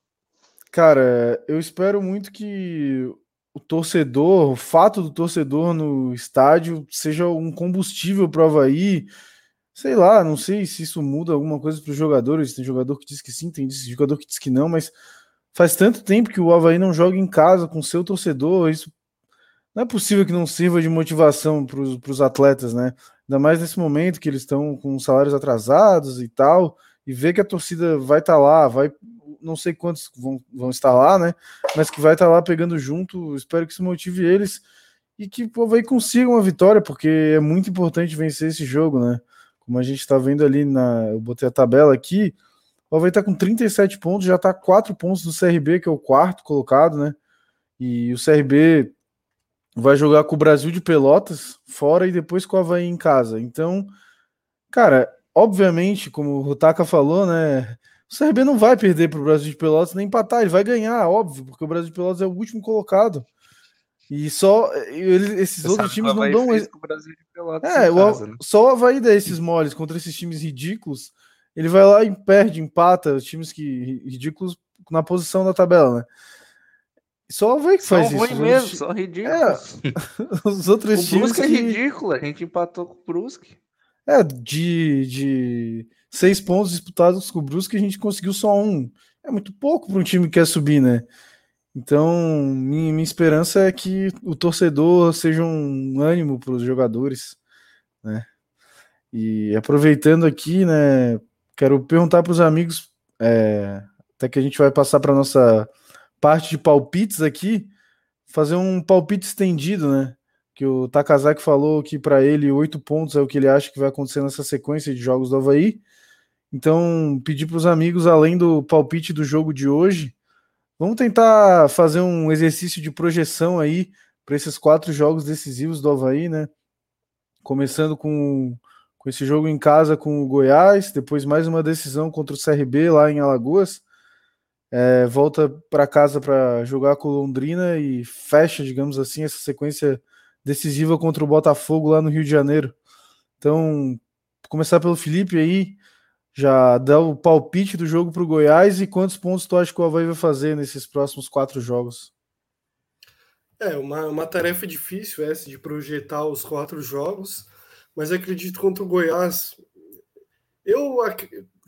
cara, eu espero muito que o torcedor, o fato do torcedor no estádio seja um combustível para o Havaí. Sei lá, não sei se isso muda alguma coisa para os jogadores. Tem jogador que diz que sim, tem jogador que diz que não, mas faz tanto tempo que o Havaí não joga em casa com seu torcedor. Isso não é possível que não sirva de motivação para os atletas, né? Ainda mais nesse momento que eles estão com salários atrasados e tal, e ver que a torcida vai estar tá lá, vai não sei quantos vão, vão estar lá, né? Mas que vai estar lá pegando junto. Espero que isso motive eles e que o Havaí consiga uma vitória, porque é muito importante vencer esse jogo, né? Como a gente está vendo ali na. Eu botei a tabela aqui. O Havaí está com 37 pontos, já está 4 pontos do CRB, que é o quarto colocado, né? E o CRB vai jogar com o Brasil de Pelotas fora e depois com o Havaí em casa. Então, cara, obviamente, como o Rutaka falou, né? O CRB não vai perder para o Brasil de Pelotas nem empatar, ele vai ganhar, óbvio, porque o Brasil de Pelotas é o último colocado. E só ele, esses Você outros times não dão. O Brasil de Pelotas é, casa, né? só o Havaí dá esses moles contra esses times ridículos. Ele vai lá e perde, empata os times que ridículos na posição da tabela, né? Só o Havaí que faz são isso. Ruim mesmo, são ridículos. É, os outros o times. O Brusque é que... é ridículo, a gente empatou com o Brusque. É, de, de seis pontos disputados com o Brusque, a gente conseguiu só um. É muito pouco para um time que quer subir, né? Então, minha, minha esperança é que o torcedor seja um ânimo para os jogadores, né? E aproveitando aqui, né, quero perguntar para os amigos, é, até que a gente vai passar para nossa parte de palpites aqui, fazer um palpite estendido, né? Que o Takazaki falou que para ele oito pontos é o que ele acha que vai acontecer nessa sequência de jogos do Havaí. Então, pedir para os amigos, além do palpite do jogo de hoje, vamos tentar fazer um exercício de projeção aí para esses quatro jogos decisivos do Havaí, né? Começando com, com esse jogo em casa com o Goiás, depois mais uma decisão contra o CRB lá em Alagoas é, volta para casa para jogar com Londrina e fecha, digamos assim, essa sequência decisiva contra o Botafogo lá no Rio de Janeiro. Então, começar pelo Felipe aí, já dá o palpite do jogo para o Goiás e quantos pontos tu acha que o Havaí vai fazer nesses próximos quatro jogos? É, uma, uma tarefa difícil essa de projetar os quatro jogos, mas acredito contra o Goiás. Eu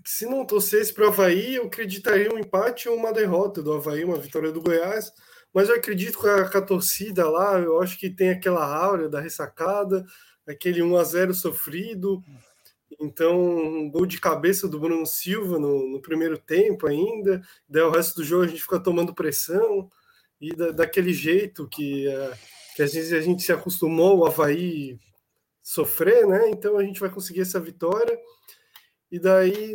se não torcesse para o Havaí, eu acreditaria um empate ou uma derrota do Havaí, uma vitória do Goiás. Mas eu acredito que a, a torcida lá, eu acho que tem aquela aura da ressacada, aquele 1 a 0 sofrido. Então, um gol de cabeça do Bruno Silva no, no primeiro tempo ainda. Daí o resto do jogo a gente fica tomando pressão. E da, daquele jeito que, uh, que às vezes a gente se acostumou o Havaí sofrer, né? Então a gente vai conseguir essa vitória. E daí,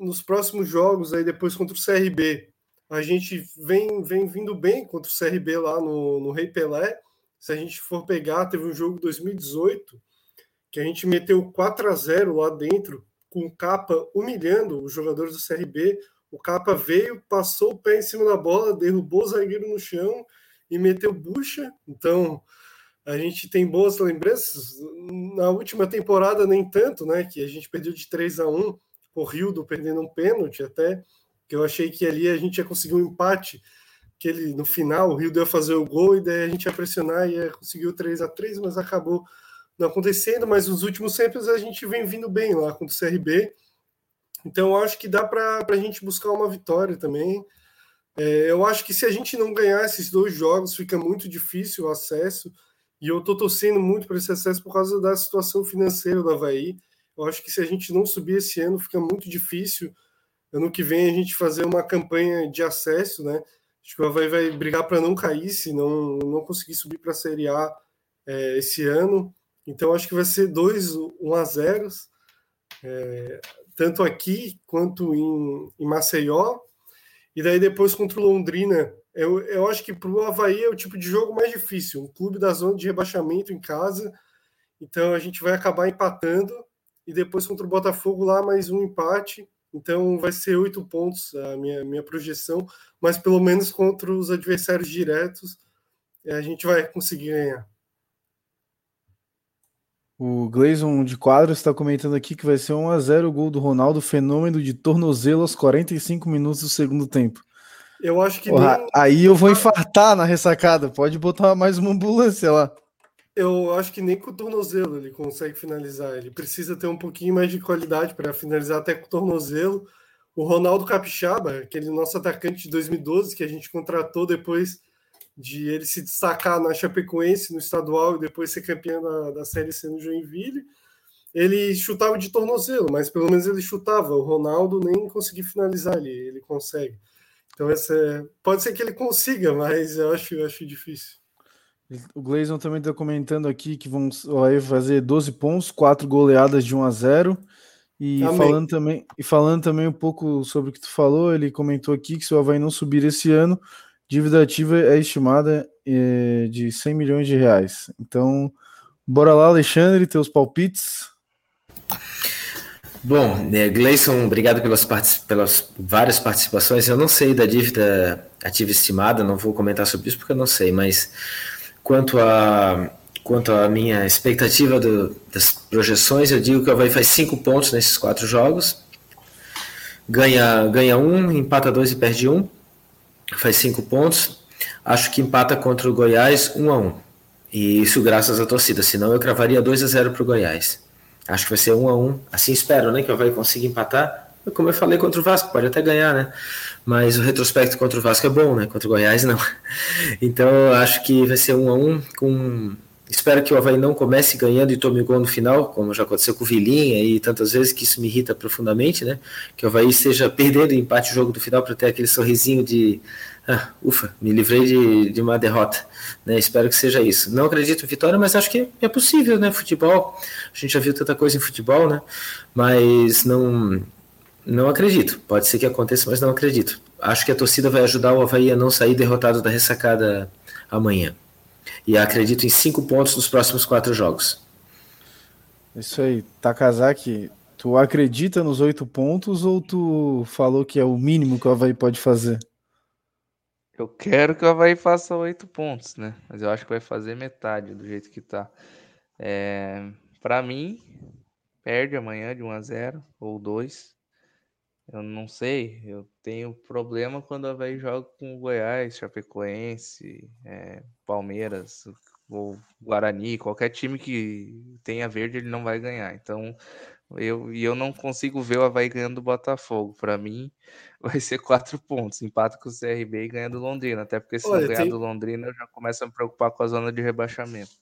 nos próximos jogos, aí depois contra o CRB, a gente vem, vem vindo bem contra o CRB lá no, no Rei Pelé. Se a gente for pegar, teve um jogo 2018 que a gente meteu 4 a 0 lá dentro, com o Capa humilhando os jogadores do CRB. O Capa veio, passou o pé em cima da bola, derrubou o zagueiro no chão e meteu bucha. Então, a gente tem boas lembranças. Na última temporada, nem tanto, né? Que a gente perdeu de 3 a 1 o Rildo perdendo um pênalti até, que eu achei que ali a gente ia conseguir um empate, que ele no final o Rildo ia fazer o gol e daí a gente ia pressionar e ia conseguir o 3 a 3 mas acabou não acontecendo. Mas nos últimos tempos a gente vem vindo bem lá contra o CRB. Então eu acho que dá para a gente buscar uma vitória também. É, eu acho que se a gente não ganhar esses dois jogos, fica muito difícil o acesso. E eu estou torcendo muito para esse acesso por causa da situação financeira do Havaí. Eu acho que se a gente não subir esse ano, fica muito difícil ano que vem a gente fazer uma campanha de acesso, né? Acho que o Havaí vai brigar para não cair se não, não conseguir subir para a Série A é, esse ano. Então acho que vai ser dois 1 a 0 é, tanto aqui quanto em, em Maceió. E daí depois contra o Londrina, eu, eu acho que para o Havaí é o tipo de jogo mais difícil. Um clube da zona de rebaixamento em casa. Então a gente vai acabar empatando. E depois contra o Botafogo lá, mais um empate. Então vai ser oito pontos a minha, minha projeção. Mas pelo menos contra os adversários diretos, é, a gente vai conseguir ganhar. O Gleison de Quadros está comentando aqui que vai ser 1 a 0 o gol do Ronaldo, fenômeno de tornozelo aos 45 minutos do segundo tempo. Eu acho que. Porra, nem... Aí eu vou infartar na ressacada. Pode botar mais uma ambulância lá. Eu acho que nem com o tornozelo ele consegue finalizar. Ele precisa ter um pouquinho mais de qualidade para finalizar até com o tornozelo. O Ronaldo Capixaba, aquele nosso atacante de 2012 que a gente contratou depois de ele se destacar na Chapecoense, no estadual e depois ser campeão da, da Série C no Joinville, ele chutava de tornozelo, mas pelo menos ele chutava. O Ronaldo nem conseguiu finalizar ali, ele consegue. Então, essa, pode ser que ele consiga, mas eu acho, eu acho difícil. O Gleison também está comentando aqui que vão fazer 12 pontos, 4 goleadas de 1 a 0. E falando, também, e falando também um pouco sobre o que tu falou, ele comentou aqui que se o Havaí não subir esse ano, dívida ativa é estimada é, de 100 milhões de reais. Então, bora lá, Alexandre, teus palpites. Bom, né, Gleison, obrigado pelas, pelas várias participações. Eu não sei da dívida ativa estimada, não vou comentar sobre isso porque eu não sei, mas quanto a quanto à minha expectativa do, das projeções, eu digo que o Havaí faz cinco pontos nesses quatro jogos, ganha, ganha um, empata dois e perde um, faz cinco pontos. Acho que empata contra o Goiás um a um. E isso graças à torcida, senão eu cravaria 2 a 0 para o Goiás. Acho que vai ser um a um. Assim espero, né? Que o Havaí consiga empatar. Como eu falei contra o Vasco, pode até ganhar, né? Mas o retrospecto contra o Vasco é bom, né? Contra o Goiás, não. Então acho que vai ser um a um. Com... Espero que o Havaí não comece ganhando e tome gol no final, como já aconteceu com o Vilinha e tantas vezes, que isso me irrita profundamente, né? Que o Havaí esteja perdendo e empate o jogo do final para ter aquele sorrisinho de ah, ufa, me livrei de, de uma derrota. Né? Espero que seja isso. Não acredito em vitória, mas acho que é possível, né? Futebol, a gente já viu tanta coisa em futebol, né? Mas não, não acredito. Pode ser que aconteça, mas não acredito. Acho que a torcida vai ajudar o Havaí a não sair derrotado da ressacada amanhã. E acredito em cinco pontos nos próximos quatro jogos. Isso aí, Takazaki, tu acredita nos oito pontos ou tu falou que é o mínimo que o Havaí pode fazer? Eu quero que o Havaí faça oito pontos, né? Mas eu acho que vai fazer metade do jeito que tá. É, para mim, perde amanhã de 1 a 0 ou 2. Eu não sei. Eu tenho problema quando o Havaí joga com o Goiás, Chapecoense, é, Palmeiras ou Guarani. Qualquer time que tenha verde, ele não vai ganhar. Então, eu, e eu não consigo ver o Havaí ganhando do Botafogo. Para mim, vai ser quatro pontos. Empata com o CRB e ganha do Londrina. Até porque se Olha, não ganhar tem... do Londrina, eu já começo a me preocupar com a zona de rebaixamento.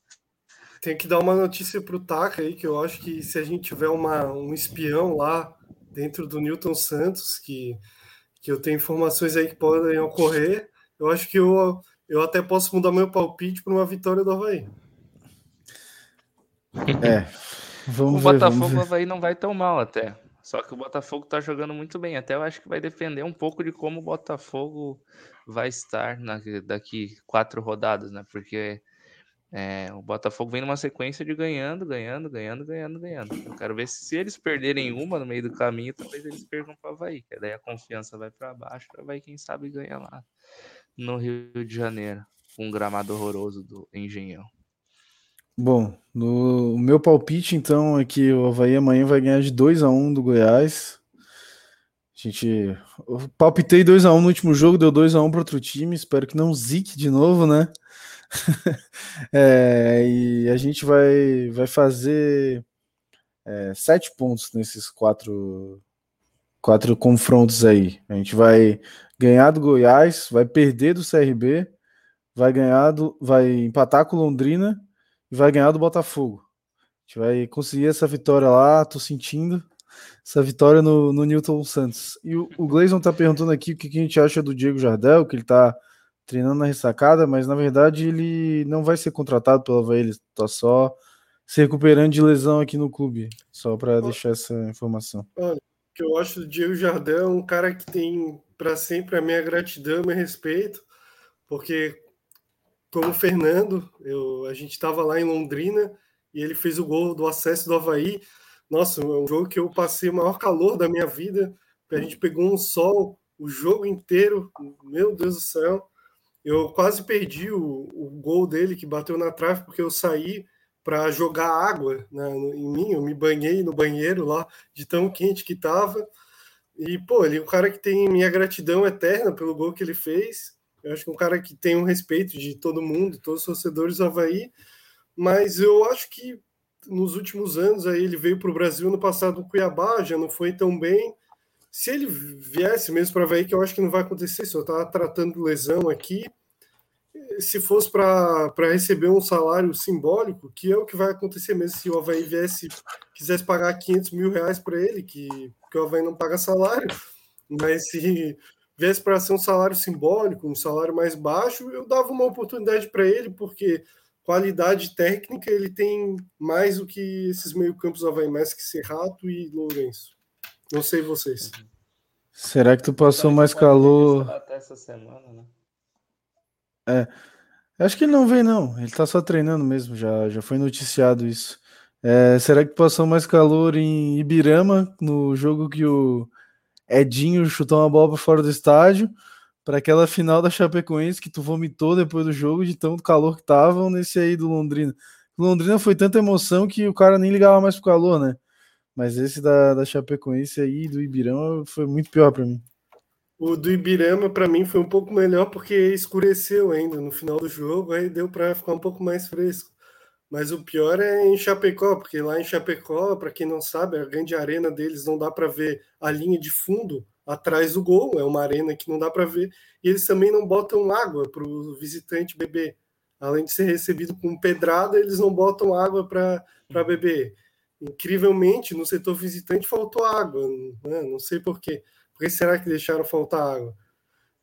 Tem que dar uma notícia pro Taka aí, que eu acho que se a gente tiver uma, um espião lá dentro do Newton Santos, que, que eu tenho informações aí que podem ocorrer, eu acho que eu, eu até posso mudar meu palpite para uma vitória do Havaí. É, Vamos o ver, Botafogo Havaí não vai tão mal até. Só que o Botafogo tá jogando muito bem. Até eu acho que vai depender um pouco de como o Botafogo vai estar na, daqui quatro rodadas, né? Porque é, o Botafogo vem numa sequência de ganhando, ganhando, ganhando, ganhando, ganhando. Eu quero ver se, se eles perderem uma no meio do caminho, talvez eles percam para o Havaí. Que daí a confiança vai para baixo. O Havaí, quem sabe, ganha lá no Rio de Janeiro. Com um gramado horroroso do Engenhão. Bom, no meu palpite, então, é que o Havaí amanhã vai ganhar de 2 a 1 do Goiás. A gente. Eu palpitei 2 a 1 no último jogo, deu 2 a 1 para outro time. Espero que não zique de novo, né? é, e a gente vai, vai fazer é, sete pontos nesses quatro, quatro confrontos aí. A gente vai ganhar do Goiás, vai perder do CRB, vai ganhar do, vai empatar com Londrina e vai ganhar do Botafogo. A gente vai conseguir essa vitória lá, tô sentindo essa vitória no, no Newton Santos. E o, o Gleison tá perguntando aqui o que, que a gente acha do Diego Jardel, que ele tá treinando na ressacada, mas na verdade ele não vai ser contratado pelo Havaí, ele tá só se recuperando de lesão aqui no clube, só para deixar essa informação. Olha, que eu acho do Diego Jardel é um cara que tem para sempre a minha gratidão e meu respeito, porque como o Fernando, eu, a gente estava lá em Londrina e ele fez o gol do acesso do Havaí. Nossa, é um jogo que eu passei o maior calor da minha vida. A gente pegou um sol o jogo inteiro. Meu Deus do céu. Eu quase perdi o, o gol dele que bateu na trave porque eu saí para jogar água né, em mim. Eu me banhei no banheiro lá de tão quente que estava. E, pô, ele é um cara que tem minha gratidão eterna pelo gol que ele fez. Eu acho que é um cara que tem um respeito de todo mundo, todos os torcedores do Havaí, mas eu acho que nos últimos anos aí ele veio para o Brasil no passado no Cuiabá, já não foi tão bem. Se ele viesse mesmo para Havaí, que eu acho que não vai acontecer, se eu estava tratando lesão aqui, se fosse para receber um salário simbólico, que é o que vai acontecer mesmo se o Havaí viesse, quisesse pagar 500 mil reais para ele, que, que o Havaí não paga salário, mas se viesse para ser um salário simbólico, um salário mais baixo, eu dava uma oportunidade para ele, porque qualidade técnica ele tem mais do que esses meio-campos Havaí, mais que Serrato e Lourenço. Não sei vocês. Será que tu passou mais calor? Até essa semana, né? É. Acho que ele não vem, não. Ele tá só treinando mesmo, já, já foi noticiado isso. É, será que passou mais calor em Ibirama, no jogo que o Edinho chutou uma bola para fora do estádio, para aquela final da Chapecoense que tu vomitou depois do jogo, de tanto calor que tava, nesse aí do Londrina? Londrina foi tanta emoção que o cara nem ligava mais pro calor, né? Mas esse da, da Chapecoense aí, do Ibirama, foi muito pior para mim. O do Ibirama, para mim, foi um pouco melhor porque escureceu ainda no final do jogo, aí deu para ficar um pouco mais fresco. Mas o pior é em Chapecó, porque lá em Chapecó, para quem não sabe, a grande arena deles não dá para ver a linha de fundo atrás do gol, é uma arena que não dá para ver, e eles também não botam água para o visitante beber. Além de ser recebido com pedrada, eles não botam água para beber. Incrivelmente, no setor visitante faltou água, né? não sei porquê. Por que será que deixaram faltar água?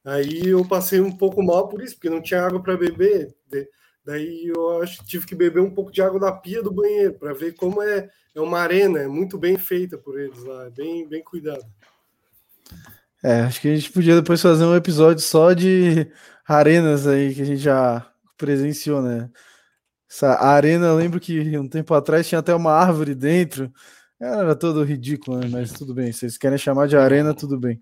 Aí eu passei um pouco mal por isso, porque não tinha água para beber. Daí eu acho que tive que beber um pouco de água da pia do banheiro para ver como é, é uma arena, é muito bem feita por eles lá, é bem, bem cuidado. É, acho que a gente podia depois fazer um episódio só de arenas aí que a gente já presenciou, né? Essa arena, eu lembro que um tempo atrás tinha até uma árvore dentro. Era todo ridículo, né? mas tudo bem. Se vocês querem chamar de arena, tudo bem.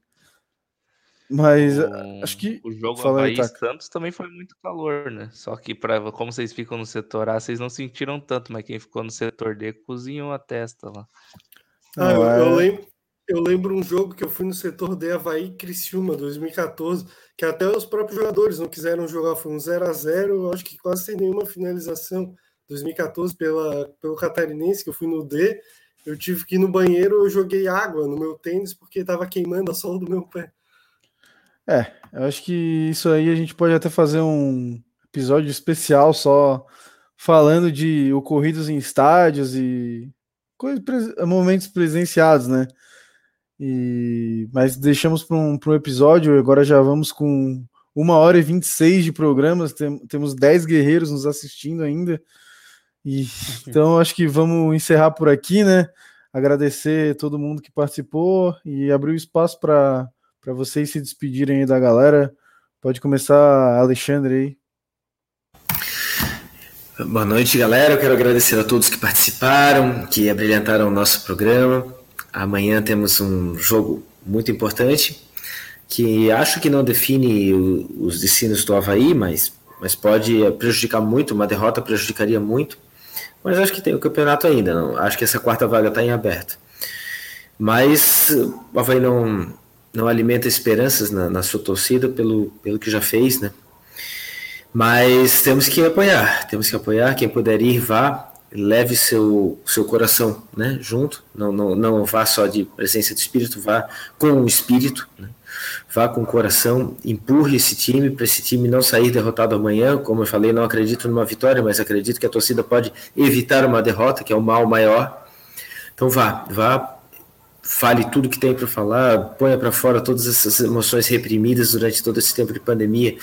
Mas o, acho que. O jogo Fala Havaí Santos também foi muito calor, né? Só que, pra, como vocês ficam no setor A, vocês não sentiram tanto, mas quem ficou no setor D cozinhou a testa lá. Ah, eu, eu, lembro, eu lembro um jogo que eu fui no setor D Havaí Criciúma 2014, que até os próprios jogadores não quiseram jogar. Foi um 0 a 0 acho que quase sem nenhuma finalização. 2014 pela, pelo Catarinense, que eu fui no D eu tive que ir no banheiro, eu joguei água no meu tênis porque estava queimando a sola do meu pé. É, eu acho que isso aí a gente pode até fazer um episódio especial só falando de ocorridos em estádios e momentos presenciados, né? E, mas deixamos para um, um episódio, agora já vamos com uma hora e 26 de programas, tem, temos 10 guerreiros nos assistindo ainda. E, então acho que vamos encerrar por aqui, né? Agradecer todo mundo que participou e abrir o espaço para vocês se despedirem aí da galera. Pode começar, Alexandre aí. Boa noite, galera. Eu quero agradecer a todos que participaram, que abrilhantaram o nosso programa. Amanhã temos um jogo muito importante, que acho que não define os destinos do Havaí, mas, mas pode prejudicar muito, uma derrota prejudicaria muito mas acho que tem o campeonato ainda. Não? Acho que essa quarta vaga está em aberto. Mas o Havaí não, não alimenta esperanças na, na, sua torcida pelo, pelo que já fez, né? Mas temos que apoiar, temos que apoiar. Quem puder ir, vá, leve seu, seu coração né, junto. Não, não, não vá só de presença de espírito, vá com o espírito. Né? vá com o coração, empurre esse time para esse time não sair derrotado amanhã. Como eu falei, não acredito numa vitória, mas acredito que a torcida pode evitar uma derrota, que é o mal maior. Então vá, vá, fale tudo que tem para falar, ponha para fora todas essas emoções reprimidas durante todo esse tempo de pandemia,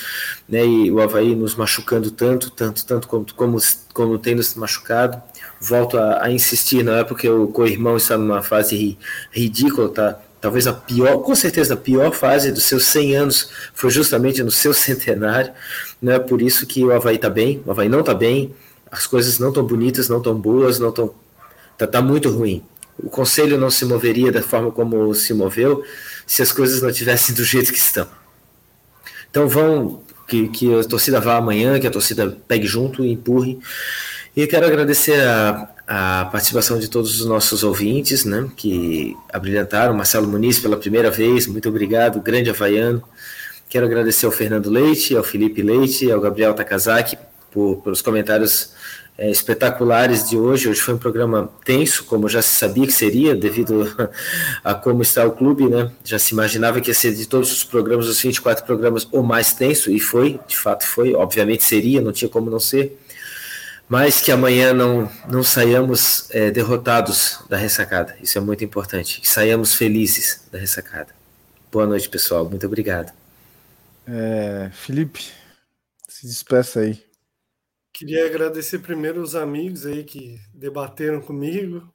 né? E o Havaí nos machucando tanto, tanto, tanto como, como, como tem nos machucado. Volto a, a insistir, não é porque o co-irmão está numa fase ridícula, tá? talvez a pior, com certeza a pior fase dos seus 100 anos foi justamente no seu centenário, né? Por isso que o Havaí está bem, o Havaí não está bem, as coisas não estão bonitas, não estão boas, não estão tá, tá muito ruim. O conselho não se moveria da forma como se moveu se as coisas não tivessem do jeito que estão. Então vão que, que a torcida vá amanhã, que a torcida pegue junto e empurre. E quero agradecer a, a participação de todos os nossos ouvintes, né, que abrilhantaram, Marcelo Muniz pela primeira vez, muito obrigado, grande havaiano. Quero agradecer ao Fernando Leite, ao Felipe Leite, ao Gabriel Takazaki por, pelos comentários é, espetaculares de hoje. Hoje foi um programa tenso, como já se sabia que seria, devido a como está o clube, né? Já se imaginava que ia ser de todos os programas, os 24 programas, o mais tenso, e foi, de fato foi, obviamente seria, não tinha como não ser mas que amanhã não, não saiamos é, derrotados da ressacada. Isso é muito importante. Que saiamos felizes da ressacada. Boa noite, pessoal. Muito obrigado. É, Felipe, se despeça aí. Queria agradecer primeiro os amigos aí que debateram comigo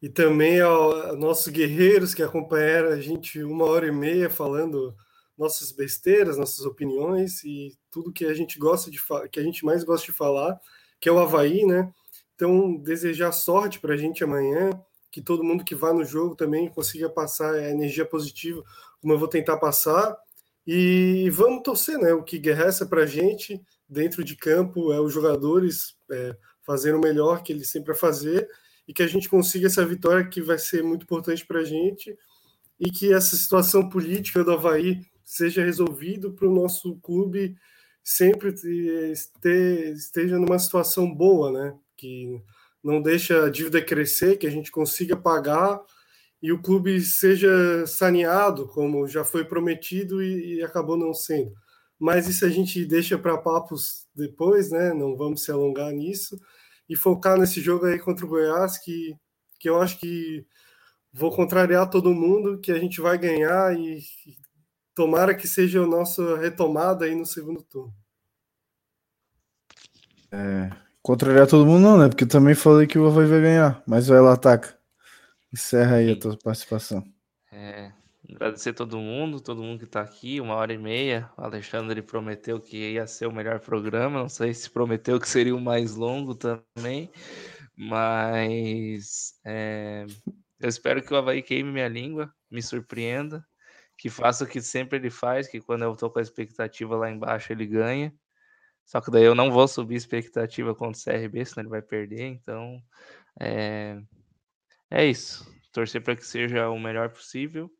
e também aos nossos guerreiros que acompanharam a gente uma hora e meia falando nossas besteiras, nossas opiniões e tudo que a gente gosta de que a gente mais gosta de falar, que é o Havaí, né? Então, desejar sorte para a gente amanhã, que todo mundo que vá no jogo também consiga passar a energia positiva, como eu vou tentar passar. E vamos torcer, né? O que interessa para a gente dentro de campo é os jogadores é, fazendo o melhor que eles sempre a fazer e que a gente consiga essa vitória que vai ser muito importante para a gente e que essa situação política do Havaí seja resolvido para o nosso clube sempre esteja numa situação boa, né? Que não deixa a dívida crescer, que a gente consiga pagar e o clube seja saneado, como já foi prometido e, e acabou não sendo. Mas isso a gente deixa para papos depois, né? Não vamos se alongar nisso e focar nesse jogo aí contra o Goiás, que, que eu acho que vou contrariar todo mundo, que a gente vai ganhar e tomara que seja a nossa retomada aí no segundo turno. É, contrariar todo mundo não, né? Porque eu também falei que o Havaí vai ganhar, mas vai lá, ataca. Encerra aí a tua participação. É, agradecer todo mundo, todo mundo que está aqui, uma hora e meia. O Alexandre prometeu que ia ser o melhor programa, não sei se prometeu que seria o mais longo também, mas é, eu espero que o Havaí queime minha língua, me surpreenda, que faça o que sempre ele faz, que quando eu estou com a expectativa lá embaixo ele ganha. Só que daí eu não vou subir expectativa contra o CRB, senão ele vai perder. Então, é, é isso. Torcer para que seja o melhor possível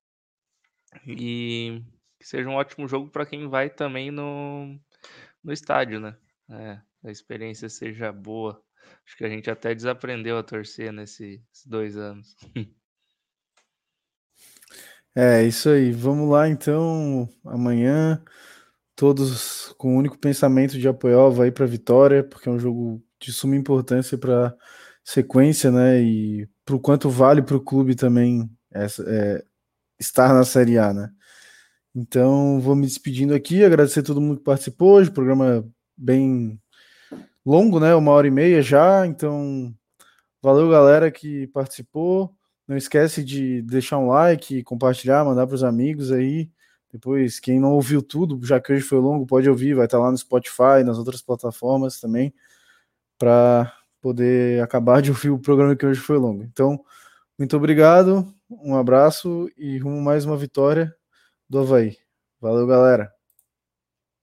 e que seja um ótimo jogo para quem vai também no, no estádio, né? É, a experiência seja boa. Acho que a gente até desaprendeu a torcer nesses dois anos. É, isso aí. Vamos lá então, amanhã, todos com o único pensamento de apoiar Havaí para a vitória, porque é um jogo de suma importância para sequência, né? E para o quanto vale para o clube também essa, é, estar na Série A, né? Então, vou me despedindo aqui, agradecer a todo mundo que participou hoje, programa bem longo, né? Uma hora e meia já, então valeu galera que participou. Não esquece de deixar um like, compartilhar, mandar para os amigos aí. Depois, quem não ouviu tudo, já que hoje foi longo, pode ouvir, vai estar lá no Spotify, nas outras plataformas também, para poder acabar de ouvir o programa que hoje foi longo. Então, muito obrigado, um abraço e rumo mais uma vitória do Havaí. Valeu, galera.